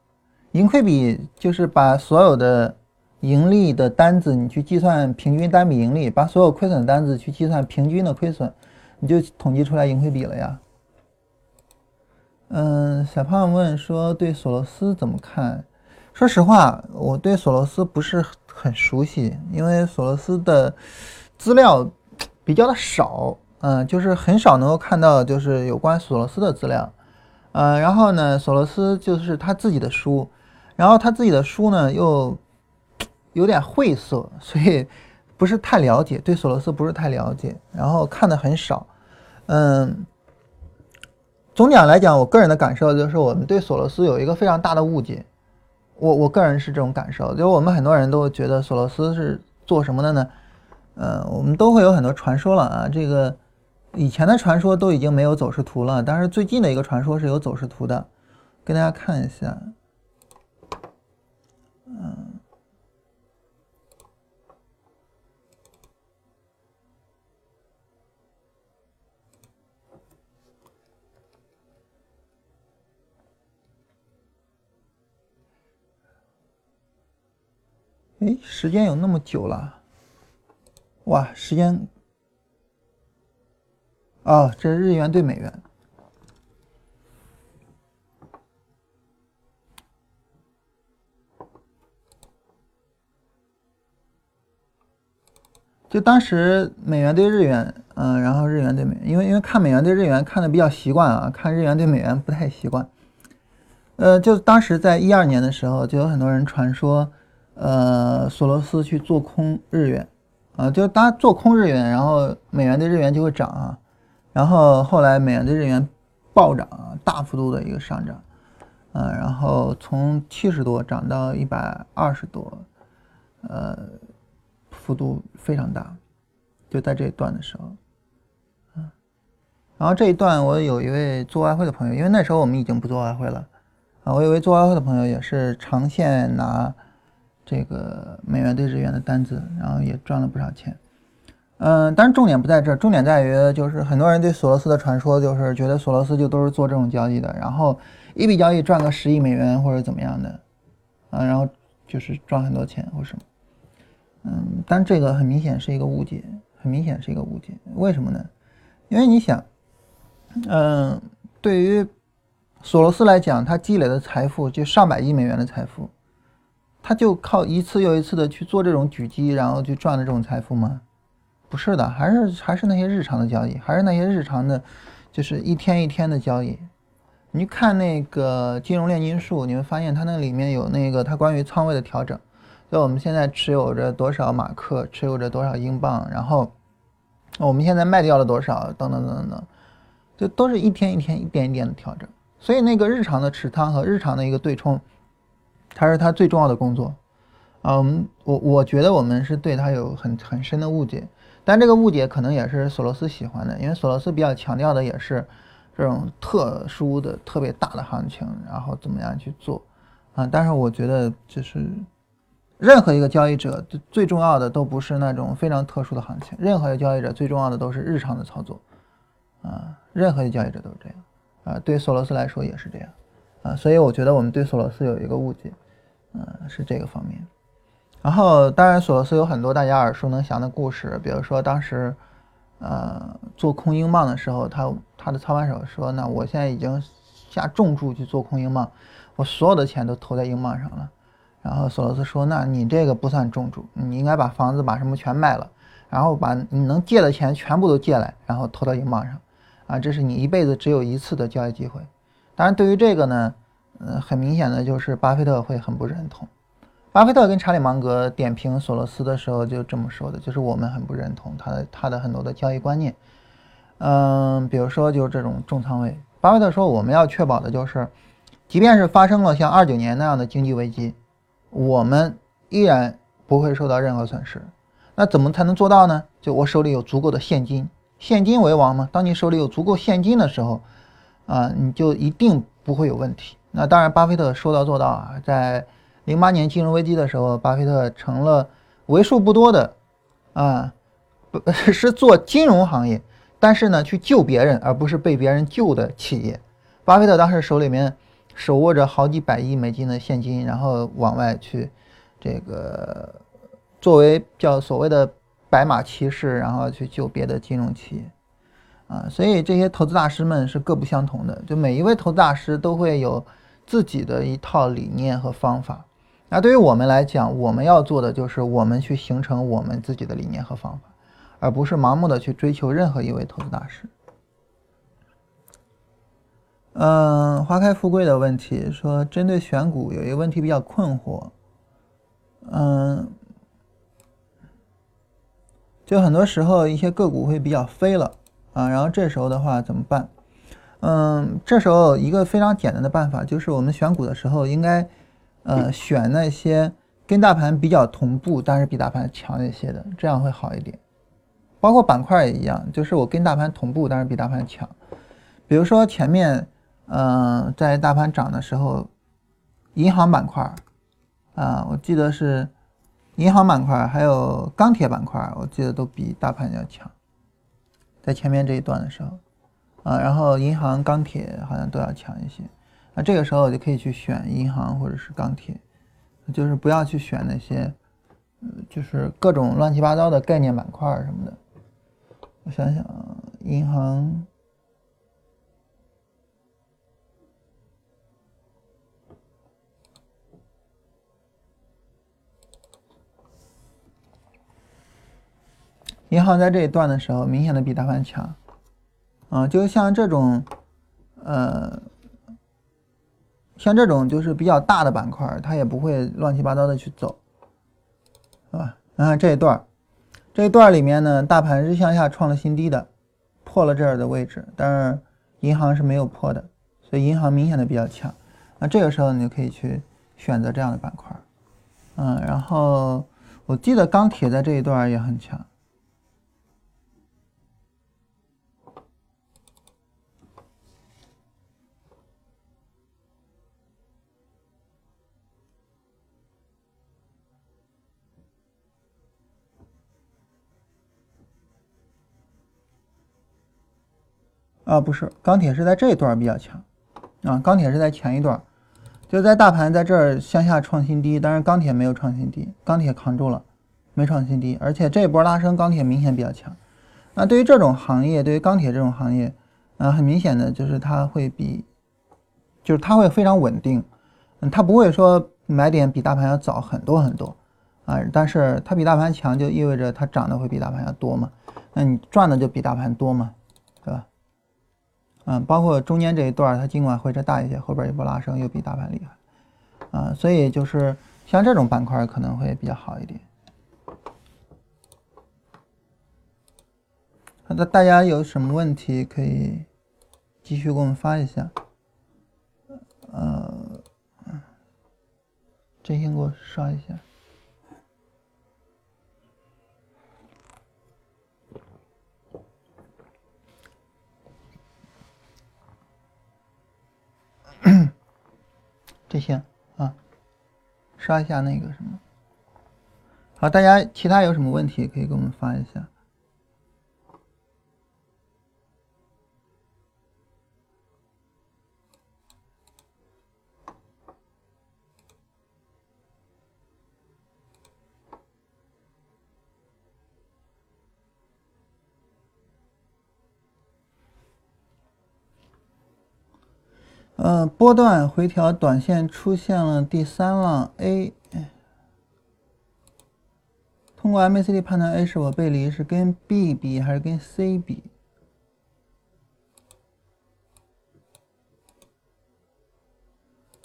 S1: 盈亏比就是把所有的盈利的单子，你去计算平均单笔盈利；把所有亏损单子去计算平均的亏损，你就统计出来盈亏比了呀。嗯，小胖问说对索罗斯怎么看？说实话，我对索罗斯不是很熟悉，因为索罗斯的资料。比较的少，嗯，就是很少能够看到就是有关索罗斯的资料，呃，然后呢，索罗斯就是他自己的书，然后他自己的书呢又有点晦涩，所以不是太了解，对索罗斯不是太了解，然后看的很少，嗯，总讲来讲，我个人的感受就是我们对索罗斯有一个非常大的误解，我我个人是这种感受，就是我们很多人都觉得索罗斯是做什么的呢？呃，我们都会有很多传说了啊。这个以前的传说都已经没有走势图了，但是最近的一个传说是有走势图的，跟大家看一下。哎，时间有那么久了。哇，时间啊，这是日元对美元。就当时美元对日元，嗯，然后日元对美，因为因为看美元对日元看的比较习惯啊，看日元对美元不太习惯。呃，就当时在一二年的时候，就有很多人传说，呃，索罗斯去做空日元。啊，就当做空日元，然后美元对日元就会涨啊，然后后来美元对日元暴涨啊，大幅度的一个上涨，啊，然后从七十多涨到一百二十多，呃，幅度非常大，就在这一段的时候，嗯，然后这一段我有一位做外汇的朋友，因为那时候我们已经不做外汇了，啊，我有一位做外汇的朋友也是长线拿。这个美元对日元的单子，然后也赚了不少钱。嗯，但是重点不在这儿，重点在于就是很多人对索罗斯的传说，就是觉得索罗斯就都是做这种交易的，然后一笔交易赚个十亿美元或者怎么样的，啊，然后就是赚很多钱或什么。嗯，但这个很明显是一个误解，很明显是一个误解。为什么呢？因为你想，嗯，对于索罗斯来讲，他积累的财富就上百亿美元的财富。他就靠一次又一次的去做这种狙击，然后去赚的这种财富吗？不是的，还是还是那些日常的交易，还是那些日常的，就是一天一天的交易。你看那个金融炼金术，你会发现它那里面有那个它关于仓位的调整，就我们现在持有着多少马克，持有着多少英镑，然后我们现在卖掉了多少，等等等等等，就都是一天一天一点一点的调整。所以那个日常的持仓和日常的一个对冲。它是他最重要的工作，嗯，我我觉得我们是对他有很很深的误解，但这个误解可能也是索罗斯喜欢的，因为索罗斯比较强调的也是这种特殊的、特别大的行情，然后怎么样去做。啊？但是我觉得就是任何一个交易者最重要的都不是那种非常特殊的行情，任何一个交易者最重要的都是日常的操作。啊，任何一个交易者都是这样。啊，对索罗斯来说也是这样。啊，所以我觉得我们对索罗斯有一个误解。嗯，是这个方面。然后，当然，索罗斯有很多大家耳熟能详的故事，比如说当时，呃，做空英镑的时候，他他的操盘手说：“那我现在已经下重注去做空英镑，我所有的钱都投在英镑上了。”然后索罗斯说：“那你这个不算重注，你应该把房子把什么全卖了，然后把你能借的钱全部都借来，然后投到英镑上，啊，这是你一辈子只有一次的交易机会。当然，对于这个呢。”嗯，很明显的就是巴菲特会很不认同。巴菲特跟查理芒格点评索罗斯的时候就这么说的，就是我们很不认同他的他的很多的交易观念。嗯，比如说就是这种重仓位。巴菲特说，我们要确保的就是，即便是发生了像二九年那样的经济危机，我们依然不会受到任何损失。那怎么才能做到呢？就我手里有足够的现金，现金为王嘛。当你手里有足够现金的时候，啊，你就一定不会有问题。那当然，巴菲特说到做到啊！在零八年金融危机的时候，巴菲特成了为数不多的，啊，不 是做金融行业，但是呢，去救别人而不是被别人救的企业。巴菲特当时手里面手握着好几百亿美金的现金，然后往外去，这个作为叫所谓的白马骑士，然后去救别的金融企业。啊，所以这些投资大师们是各不相同的，就每一位投资大师都会有。自己的一套理念和方法，那对于我们来讲，我们要做的就是我们去形成我们自己的理念和方法，而不是盲目的去追求任何一位投资大师。嗯，花开富贵的问题说，针对选股有一个问题比较困惑。嗯，就很多时候一些个股会比较飞了啊，然后这时候的话怎么办？嗯，这时候一个非常简单的办法就是我们选股的时候应该呃选那些跟大盘比较同步，但是比大盘强一些的，这样会好一点。包括板块也一样，就是我跟大盘同步，但是比大盘强。比如说前面嗯在大盘涨的时候，银行板块。啊，我记得是银行板块还有钢铁板块，我记得都比大盘要强，在前面这一段的时候，啊，然后银行、钢铁好像都要强一些，那这个时候我就可以去选银行或者是钢铁，就是不要去选那些，就是各种乱七八糟的概念板块什么的。我想想，银行。银行在这一段的时候，明显的比大盘强，啊，就像这种，呃，像这种就是比较大的板块，它也不会乱七八糟的去走，是吧？你看这一段，这一段里面呢，大盘是向下创了新低的，破了这儿的位置，但是银行是没有破的，所以银行明显的比较强。那这个时候你就可以去选择这样的板块，嗯，然后我记得钢铁在这一段也很强。啊，不是，钢铁是在这一段比较强，啊，钢铁是在前一段，就在大盘在这儿向下创新低，但是钢铁没有创新低，钢铁扛住了，没创新低，而且这一波拉升，钢铁明显比较强。那对于这种行业，对于钢铁这种行业，啊，很明显的就是它会比，就是它会非常稳定，嗯，它不会说买点比大盘要早很多很多，啊，但是它比大盘强，就意味着它涨的会比大盘要多嘛，那你赚的就比大盘多嘛，嗯，包括中间这一段，它尽管回撤大一些，后边一波拉升又比大盘厉害，啊，所以就是像这种板块可能会比较好一点。好的，大家有什么问题可以继续给我们发一下。呃，真心给我刷一下。这些啊，刷一下那个什么。好，大家其他有什么问题可以给我们发一下。呃，波段回调，短线出现了第三浪 A，通过 MACD 判断 A 是否背离，是跟 B 比还是跟 C 比？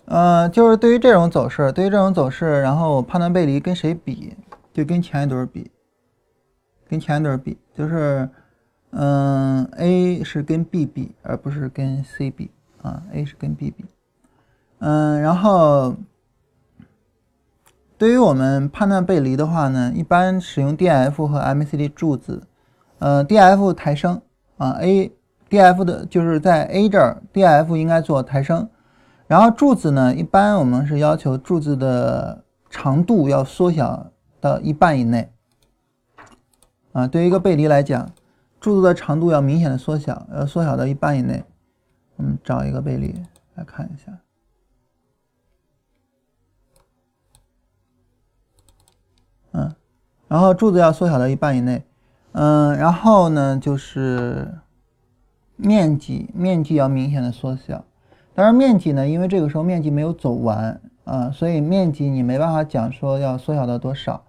S1: 呃，就是对于这种走势，对于这种走势，然后判断背离跟谁比？就跟前一轮比，跟前一轮比，就是，嗯，A 是跟 B 比，而不是跟 C 比。啊，A 是跟 B 比，嗯，然后对于我们判断背离的话呢，一般使用 DF 和 MACD 柱子，呃，DF 抬升啊，A，DF 的就是在 A 这儿，DF 应该做抬升，然后柱子呢，一般我们是要求柱子的长度要缩小到一半以内，啊，对于一个背离来讲，柱子的长度要明显的缩小，要缩小到一半以内。我们找一个背离来看一下，嗯，然后柱子要缩小到一半以内，嗯，然后呢就是面积，面积要明显的缩小。当然面积呢，因为这个时候面积没有走完啊，所以面积你没办法讲说要缩小到多少。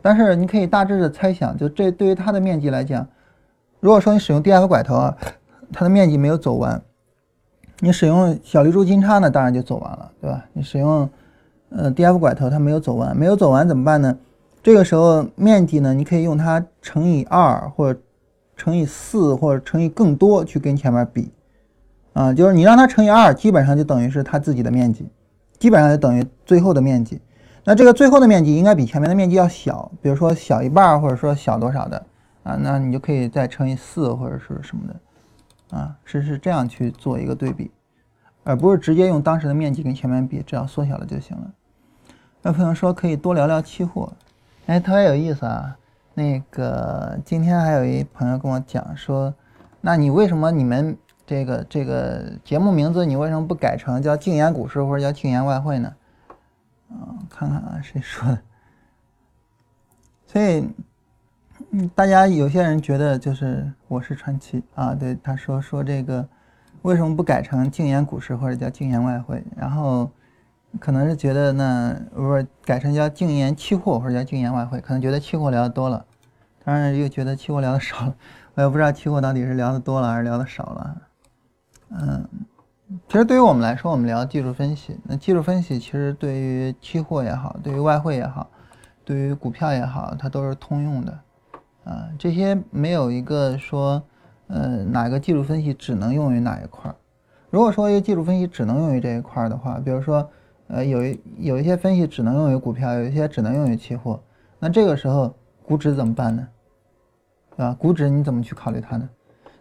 S1: 但是你可以大致的猜想，就这对于它的面积来讲，如果说你使用 DF 拐头啊，它的面积没有走完，你使用小绿柱金叉呢，当然就走完了，对吧？你使用呃 DF 拐头，它没有走完，没有走完怎么办呢？这个时候面积呢，你可以用它乘以二或者乘以四或者乘以更多去跟前面比，啊，就是你让它乘以二，基本上就等于是它自己的面积，基本上就等于最后的面积。那这个最后的面积应该比前面的面积要小，比如说小一半或者说小多少的啊，那你就可以再乘以四或者是什么的，啊，是是这样去做一个对比，而不是直接用当时的面积跟前面比，只要缩小了就行了。有朋友说可以多聊聊期货。哎，特别有意思啊！那个今天还有一朋友跟我讲说，那你为什么你们这个这个节目名字你为什么不改成叫“静言股市”或者叫“静言外汇”呢？嗯，看看啊，谁说的？所以，嗯，大家有些人觉得就是我是传奇啊，对，他说说这个为什么不改成“净言股市”或者叫“净言外汇”？然后。可能是觉得那不是改成叫净言期货或者叫净言外汇，可能觉得期货聊的多了，当然又觉得期货聊的少了。我也不知道期货到底是聊的多了还是聊的少了。嗯，其实对于我们来说，我们聊技术分析，那技术分析其实对于期货也好，对于外汇也好，对于股票也好，它都是通用的。啊，这些没有一个说，呃，哪个技术分析只能用于哪一块儿。如果说一个技术分析只能用于这一块儿的话，比如说。呃，有一有一些分析只能用于股票，有一些只能用于期货。那这个时候股指怎么办呢？对吧？股指你怎么去考虑它呢？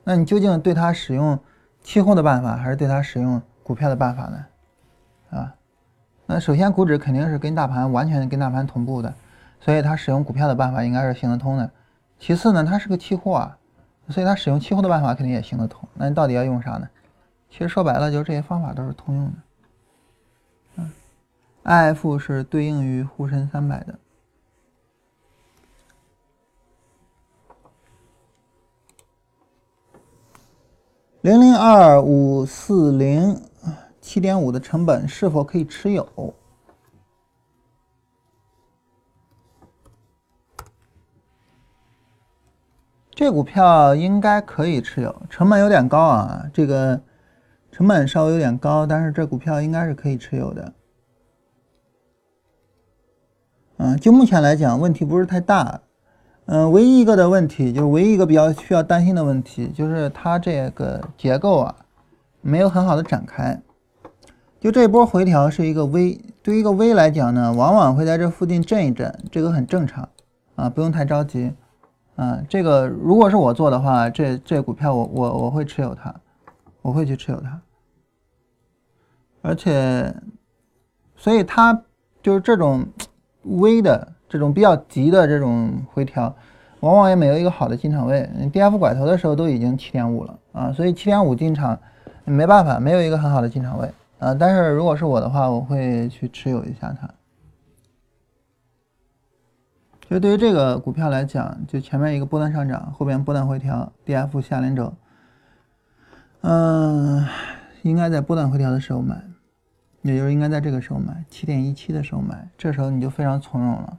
S1: 那你究竟对它使用期货的办法，还是对它使用股票的办法呢？啊？那首先股指肯定是跟大盘完全跟大盘同步的，所以它使用股票的办法应该是行得通的。其次呢，它是个期货啊，所以它使用期货的办法肯定也行得通。那你到底要用啥呢？其实说白了，就是这些方法都是通用的。IF 是对应于沪深三百的，零零二五四零七点五的成本是否可以持有？这股票应该可以持有，成本有点高啊，这个成本稍微有点高，但是这股票应该是可以持有的。嗯，就目前来讲，问题不是太大。嗯，唯一一个的问题就是唯一一个比较需要担心的问题，就是它这个结构啊，没有很好的展开。就这波回调是一个 V，对于一个 V 来讲呢，往往会在这附近震一震，这个很正常啊，不用太着急。嗯，这个如果是我做的话，这这股票我我我会持有它，我会去持有它。而且，所以它就是这种。微的这种比较急的这种回调，往往也没有一个好的进场位。D F 拐头的时候都已经七点五了啊，所以七点五进场没办法，没有一个很好的进场位啊。但是如果是我的话，我会去持有一下它。就对于这个股票来讲，就前面一个波段上涨，后边波段回调，D F 下连轴，嗯，应该在波段回调的时候买。也就是应该在这个时候买，七点一七的时候买，这时候你就非常从容了。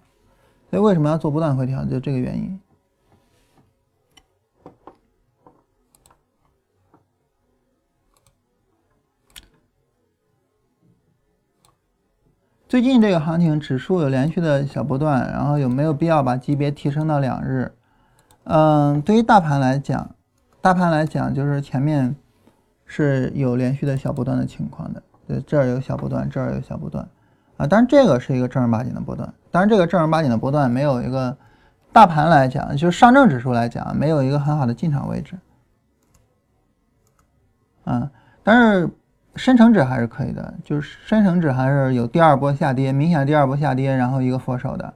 S1: 所以为什么要做波段回调？就这个原因。最近这个行情，指数有连续的小波段，然后有没有必要把级别提升到两日？嗯，对于大盘来讲，大盘来讲就是前面是有连续的小波段的情况的。对，这儿有小波段，这儿有小波段，啊，当然这个是一个正儿八经的波段。当然，这个正儿八经的波段没有一个大盘来讲，就是上证指数来讲，没有一个很好的进场位置，啊，但是深成指还是可以的，就是深成指还是有第二波下跌，明显第二波下跌，然后一个佛手的，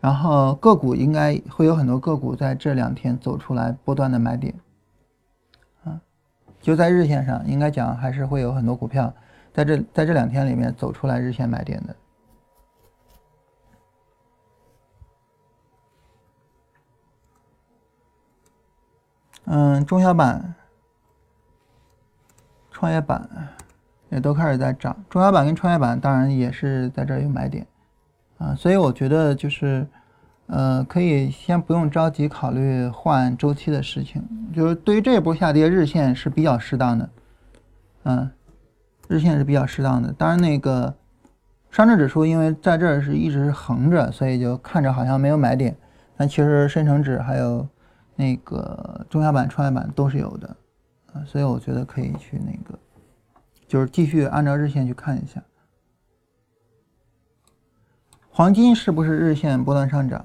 S1: 然后个股应该会有很多个股在这两天走出来波段的买点，啊，就在日线上，应该讲还是会有很多股票。在这在这两天里面走出来日线买点的，嗯，中小板、创业板。也都开始在涨。中小板跟创业板当然也是在这有买点啊，所以我觉得就是，呃，可以先不用着急考虑换周期的事情，就是对于这一波下跌，日线是比较适当的，嗯，日线是比较适当的。当然，那个上证指数因为在这儿是一直是横着，所以就看着好像没有买点，但其实深成指还有那个中小板、创业板都是有的，啊，所以我觉得可以去那个，就是继续按照日线去看一下。黄金是不是日线波段上涨？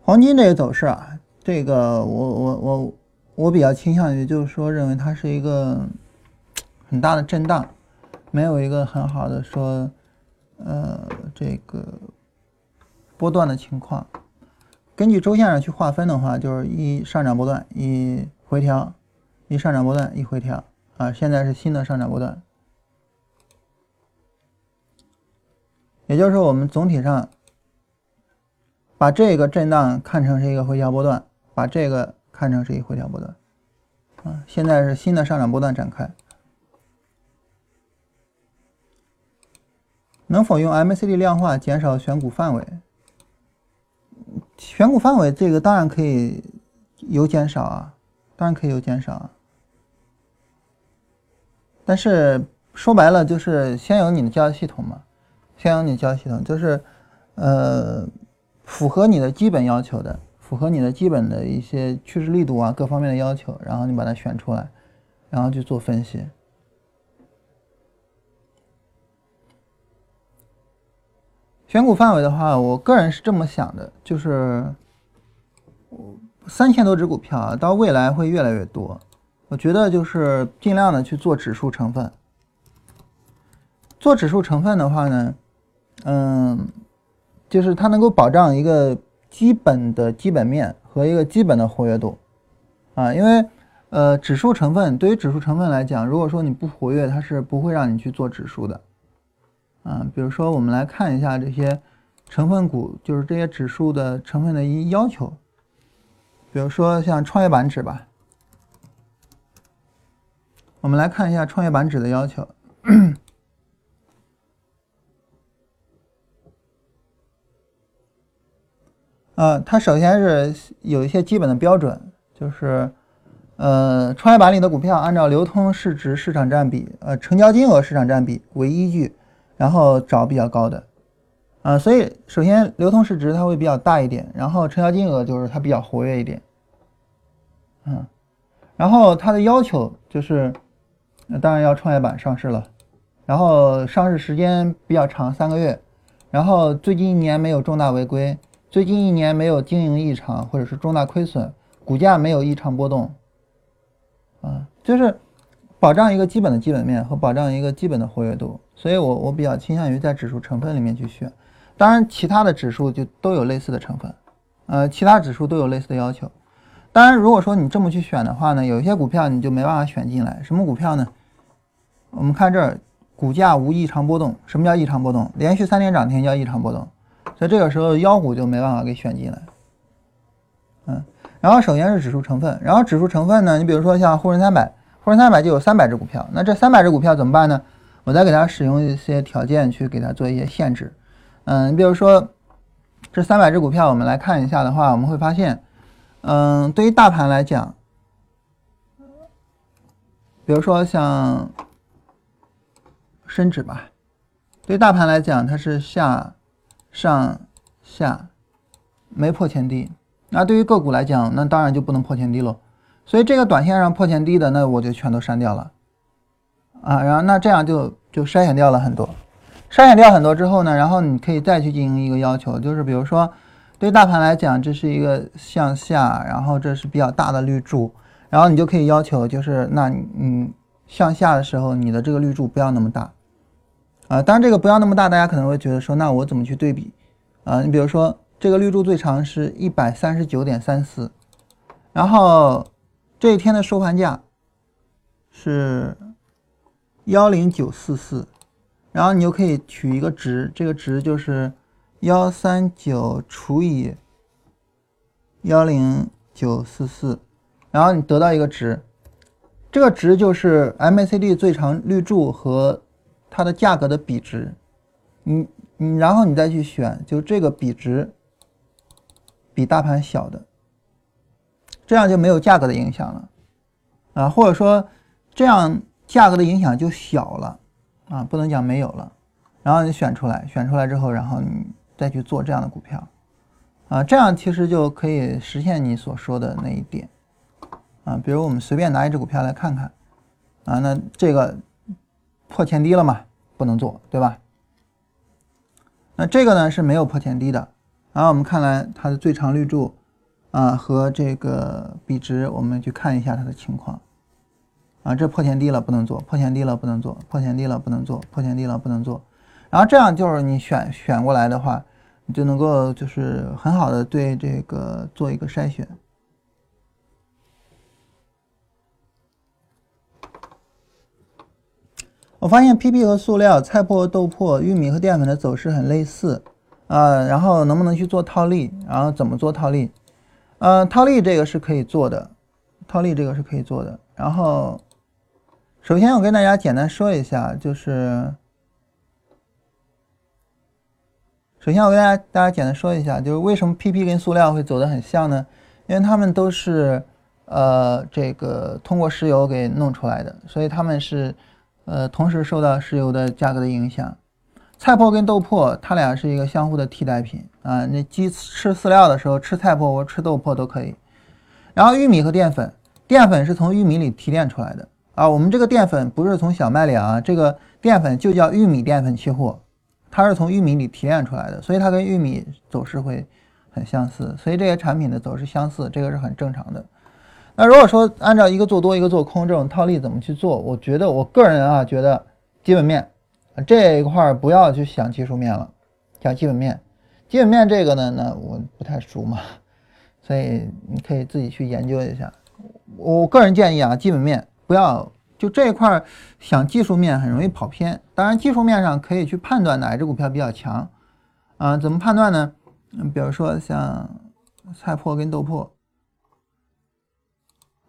S1: 黄金这个走势啊，这个我我我我比较倾向于就是说认为它是一个很大的震荡，没有一个很好的说。呃，这个波段的情况，根据周线上去划分的话，就是一上涨波段，一回调，一上涨波段，一回调啊。现在是新的上涨波段，也就是说，我们总体上把这个震荡看成是一个回调波段，把这个看成是一回调波段啊。现在是新的上涨波段展开。能否用 MACD 量化减少选股范围？选股范围这个当然可以有减少啊，当然可以有减少啊。但是说白了就是先有你的交易系统嘛，先有你交易系统，就是呃符合你的基本要求的，符合你的基本的一些趋势力度啊各方面的要求，然后你把它选出来，然后去做分析。选股范围的话，我个人是这么想的，就是三千多只股票啊，到未来会越来越多。我觉得就是尽量的去做指数成分。做指数成分的话呢，嗯，就是它能够保障一个基本的基本面和一个基本的活跃度啊，因为呃，指数成分对于指数成分来讲，如果说你不活跃，它是不会让你去做指数的。啊，比如说，我们来看一下这些成分股，就是这些指数的成分的一要求。比如说像创业板指吧，我们来看一下创业板指的要求。啊，它首先是有一些基本的标准，就是，呃，创业板里的股票按照流通市值市场占比，呃，成交金额市场占比为依据。然后找比较高的，啊，所以首先流通市值它会比较大一点，然后成交金额就是它比较活跃一点，嗯，然后它的要求就是，当然要创业板上市了，然后上市时间比较长，三个月，然后最近一年没有重大违规，最近一年没有经营异常或者是重大亏损，股价没有异常波动，啊，就是保障一个基本的基本面和保障一个基本的活跃度。所以，我我比较倾向于在指数成分里面去选，当然，其他的指数就都有类似的成分，呃，其他指数都有类似的要求。当然，如果说你这么去选的话呢，有一些股票你就没办法选进来。什么股票呢？我们看这儿，股价无异常波动。什么叫异常波动？连续三天涨停叫异常波动。所以这个时候妖股就没办法给选进来。嗯，然后首先是指数成分，然后指数成分呢，你比如说像沪深三百，沪深三百就有三百只股票，那这三百只股票怎么办呢？我再给它使用一些条件去给它做一些限制，嗯，你比如说这三百只股票，我们来看一下的话，我们会发现，嗯，对于大盘来讲，比如说像深指吧，对于大盘来讲，它是下上下没破前低，那对于个股来讲，那当然就不能破前低喽，所以这个短线上破前低的，那我就全都删掉了，啊，然后那这样就。就筛选掉了很多，筛选掉很多之后呢，然后你可以再去进行一个要求，就是比如说，对大盘来讲，这是一个向下，然后这是比较大的绿柱，然后你就可以要求，就是那你向下的时候，你的这个绿柱不要那么大，啊，当然这个不要那么大，大家可能会觉得说，那我怎么去对比？啊，你比如说这个绿柱最长是一百三十九点三四，然后这一天的收盘价是。幺零九四四，然后你就可以取一个值，这个值就是幺三九除以幺零九四四，然后你得到一个值，这个值就是 MACD 最长绿柱和它的价格的比值。你你然后你再去选，就这个比值比大盘小的，这样就没有价格的影响了啊，或者说这样价格的影响就小了啊，不能讲没有了。然后你选出来，选出来之后，然后你再去做这样的股票，啊，这样其实就可以实现你所说的那一点，啊，比如我们随便拿一只股票来看看，啊，那这个破前低了嘛，不能做，对吧？那这个呢是没有破前低的，然后我们看来它的最长绿柱，啊和这个比值，我们去看一下它的情况，啊，这破前低了不能做，破前低了不能做，破前低了不能做，破前低了不能做，然后这样就是你选选过来的话，你就能够就是很好的对这个做一个筛选。我发现 PP 和塑料、菜粕、豆粕、玉米和淀粉的走势很类似，啊，然后能不能去做套利？然后怎么做套利？呃，套利这个是可以做的，套利这个是可以做的。然后，首先我跟大家简单说一下，就是，首先我跟大家大家简单说一下，就是为什么 PP 跟塑料会走得很像呢？因为它们都是呃这个通过石油给弄出来的，所以他们是。呃，同时受到石油的价格的影响，菜粕跟豆粕，它俩是一个相互的替代品啊。那鸡吃饲料的时候吃菜粕或吃豆粕都可以。然后玉米和淀粉，淀粉是从玉米里提炼出来的啊。我们这个淀粉不是从小麦里啊，这个淀粉就叫玉米淀粉期货，它是从玉米里提炼出来的，所以它跟玉米走势会很相似。所以这些产品的走势相似，这个是很正常的。那如果说按照一个做多一个做空这种套利怎么去做？我觉得我个人啊觉得基本面这一块不要去想技术面了，讲基本面。基本面这个呢，那我不太熟嘛，所以你可以自己去研究一下。我个人建议啊，基本面不要就这一块想技术面很容易跑偏。当然技术面上可以去判断哪只股票比较强啊？怎么判断呢？嗯，比如说像菜粕跟豆粕。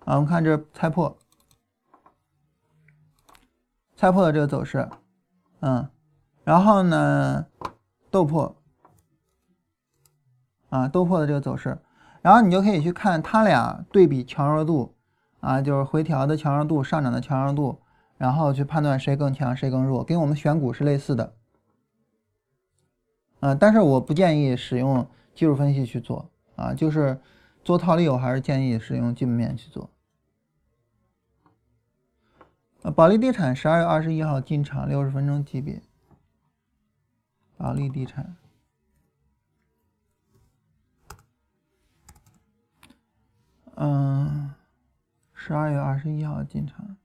S1: 啊，我们看这菜粕，菜粕的这个走势，嗯，然后呢，豆粕，啊，豆粕的这个走势，然后你就可以去看它俩对比强弱度，啊，就是回调的强弱度、上涨的强弱度，然后去判断谁更强谁更弱，跟我们选股是类似的，嗯，但是我不建议使用技术分析去做，啊，就是。做套利，我还是建议使用基本面去做。呃，保利地产十二月二十一号进场，六十分钟级别。保利地产，嗯，十二月二十一号进场，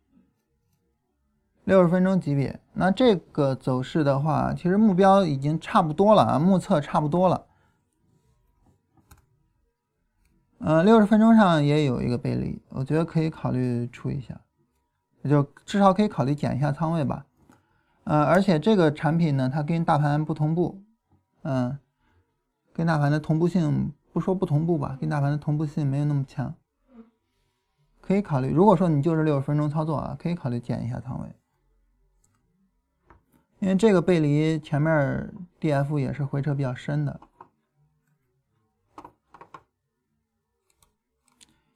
S1: 六十分钟级别。那这个走势的话，其实目标已经差不多了啊，目测差不多了。嗯，六十分钟上也有一个背离，我觉得可以考虑出一下，就至少可以考虑减一下仓位吧。呃，而且这个产品呢，它跟大盘不同步，嗯，跟大盘的同步性不说不同步吧，跟大盘的同步性没有那么强，可以考虑。如果说你就是六十分钟操作啊，可以考虑减一下仓位，因为这个背离前面 D F 也是回撤比较深的。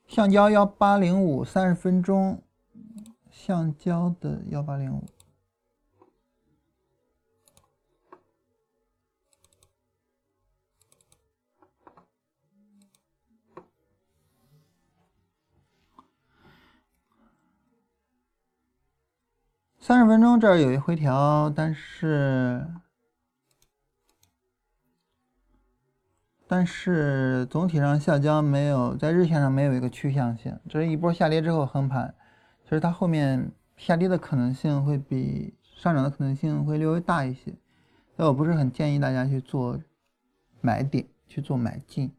S1: 橡胶幺八零五三十分钟，橡胶的幺八零五，三十分钟这儿有一回调，但是。但是总体上橡胶没有在日线上没有一个趋向性，这是一波下跌之后横盘，其实它后面下跌的可能性会比上涨的可能性会略微大一些，所以我不是很建议大家去做买点去做买进。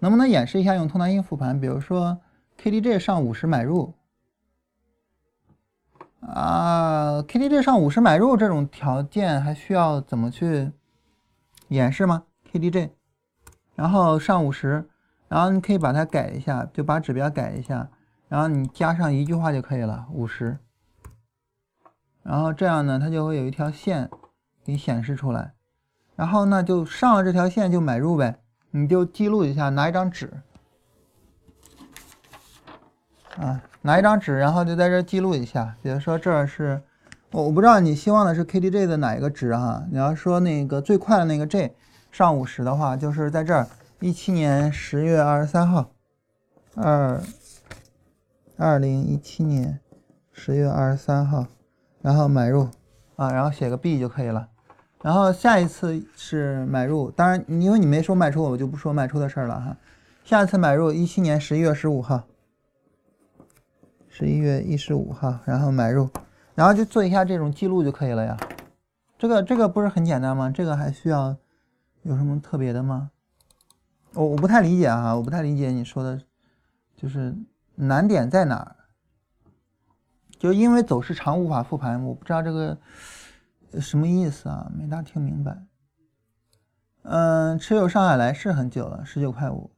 S1: 能不能演示一下用通达信复盘？比如说 KDJ 上五十买入啊，KDJ 上五十买入这种条件还需要怎么去演示吗？KDJ，然后上五十，然后你可以把它改一下，就把指标改一下，然后你加上一句话就可以了，五十。然后这样呢，它就会有一条线给你显示出来，然后呢就上了这条线就买入呗，你就记录一下，拿一张纸，啊，拿一张纸，然后就在这记录一下，比如说这儿是，我我不知道你希望的是 KDJ 的哪一个值哈，你要说那个最快的那个 J 上五十的话，就是在这儿，一七年十月二十三号，二二零一七年十月二十三号。然后买入，啊，然后写个 B 就可以了。然后下一次是买入，当然因为你没说卖出，我就不说卖出的事儿了哈。下一次买入一七年十一月十五号，十一月一十五号，然后买入，然后就做一下这种记录就可以了呀。这个这个不是很简单吗？这个还需要有什么特别的吗？我我不太理解啊，我不太理解你说的，就是难点在哪儿？就因为走势长无法复盘，我不知道这个什么意思啊，没大听明白。嗯，持有上海来是很久了，十九块五。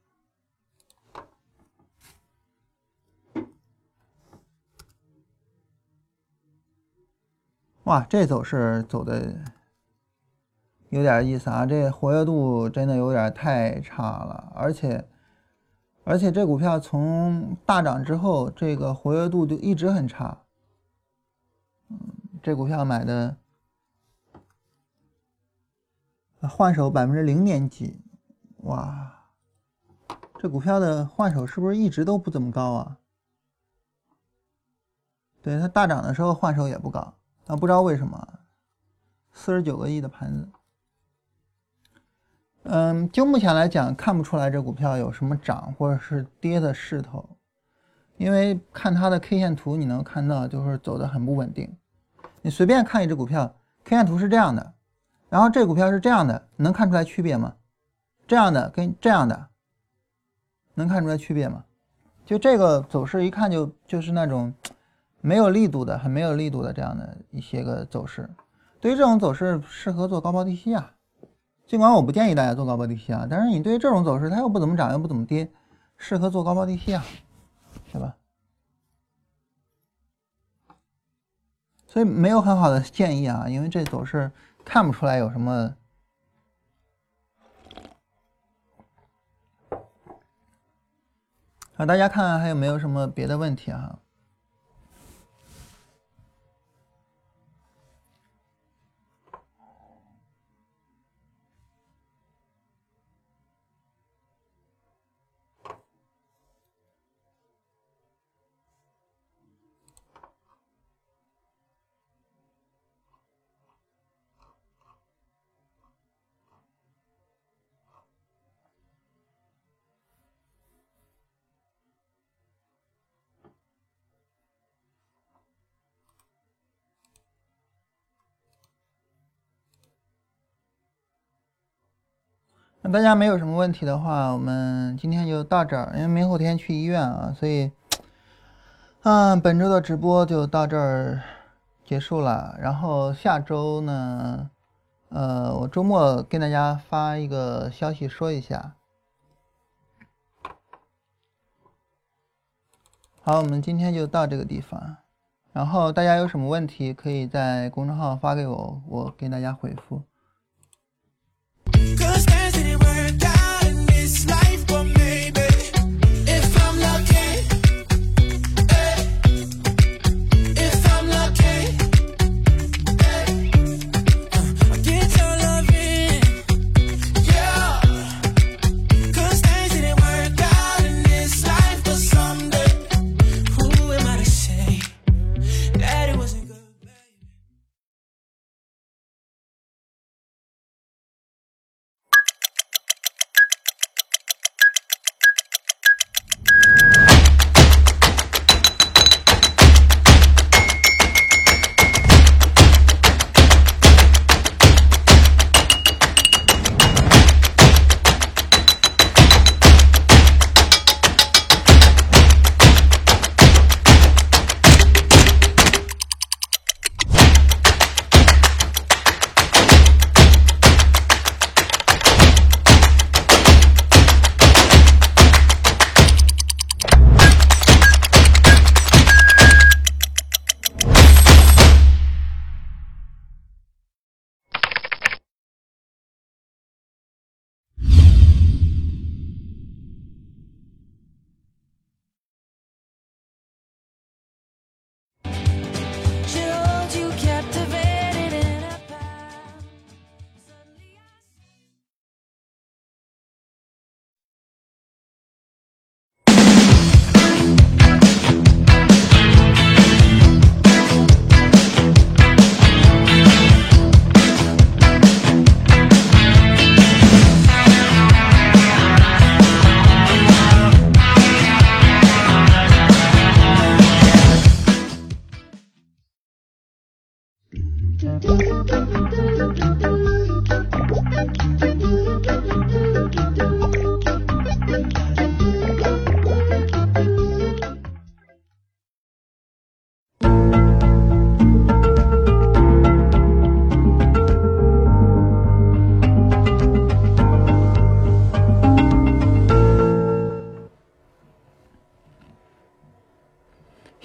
S1: 哇，这走势走的有点意思啊，这活跃度真的有点太差了，而且。而且这股票从大涨之后，这个活跃度就一直很差。嗯，这股票买的换手百分之零点几，哇，这股票的换手是不是一直都不怎么高啊？对，它大涨的时候换手也不高，啊，不知道为什么，四十九个亿的盘子。嗯，就目前来讲，看不出来这股票有什么涨或者是跌的势头，因为看它的 K 线图，你能看到就是走的很不稳定。你随便看一只股票，K 线图是这样的，然后这股票是这样的，能看出来区别吗？这样的跟这样的，能看出来区别吗？就这个走势一看就就是那种没有力度的，很没有力度的这样的一些个走势。对于这种走势，适合做高抛低吸啊。尽管我不建议大家做高抛低吸啊，但是你对于这种走势，它又不怎么涨又不怎么跌，适合做高抛低吸啊，对吧？所以没有很好的建议啊，因为这走势看不出来有什么。啊，大家看看还有没有什么别的问题啊？那大家没有什么问题的话，我们今天就到这儿。因为明后天去医院啊，所以，嗯，本周的直播就到这儿结束了。然后下周呢，呃，我周末跟大家发一个消息说一下。好，我们今天就到这个地方。然后大家有什么问题，可以在公众号发给我，我给大家回复。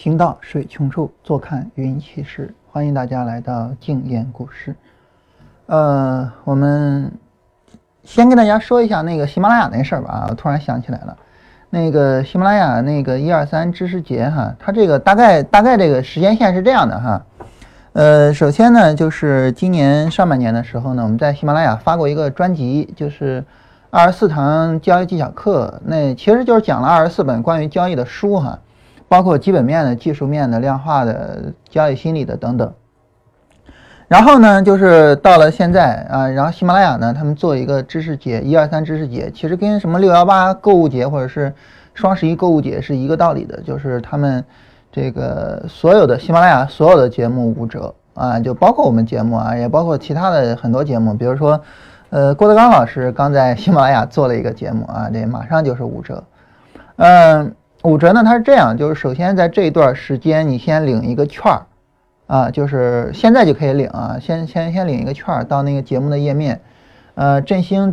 S1: 行到水穷处，坐看云起时。欢迎大家来到静言股市。呃，我们先跟大家说一下那个喜马拉雅那事儿吧。啊，我突然想起来了，那个喜马拉雅那个一二三知识节哈，它这个大概大概这个时间线是这样的哈。呃，首先呢，就是今年上半年的时候呢，我们在喜马拉雅发过一个专辑，就是二十四堂交易技巧课，那其实就是讲了二十四本关于交易的书哈。包括基本面的、技术面的、量化的、交易心理的等等。然后呢，就是到了现在啊，然后喜马拉雅呢，他们做一个知识节，一二三知识节，其实跟什么六幺八购物节或者是双十一购物节是一个道理的，就是他们这个所有的喜马拉雅所有的节目五折啊，就包括我们节目啊，也包括其他的很多节目，比如说，呃，郭德纲老师刚在喜马拉雅做了一个节目啊，这马上就是五折，嗯。五折呢？它是这样，就是首先在这一段时间，你先领一个券儿，啊，就是现在就可以领啊，先先先领一个券儿到那个节目的页面，呃，振兴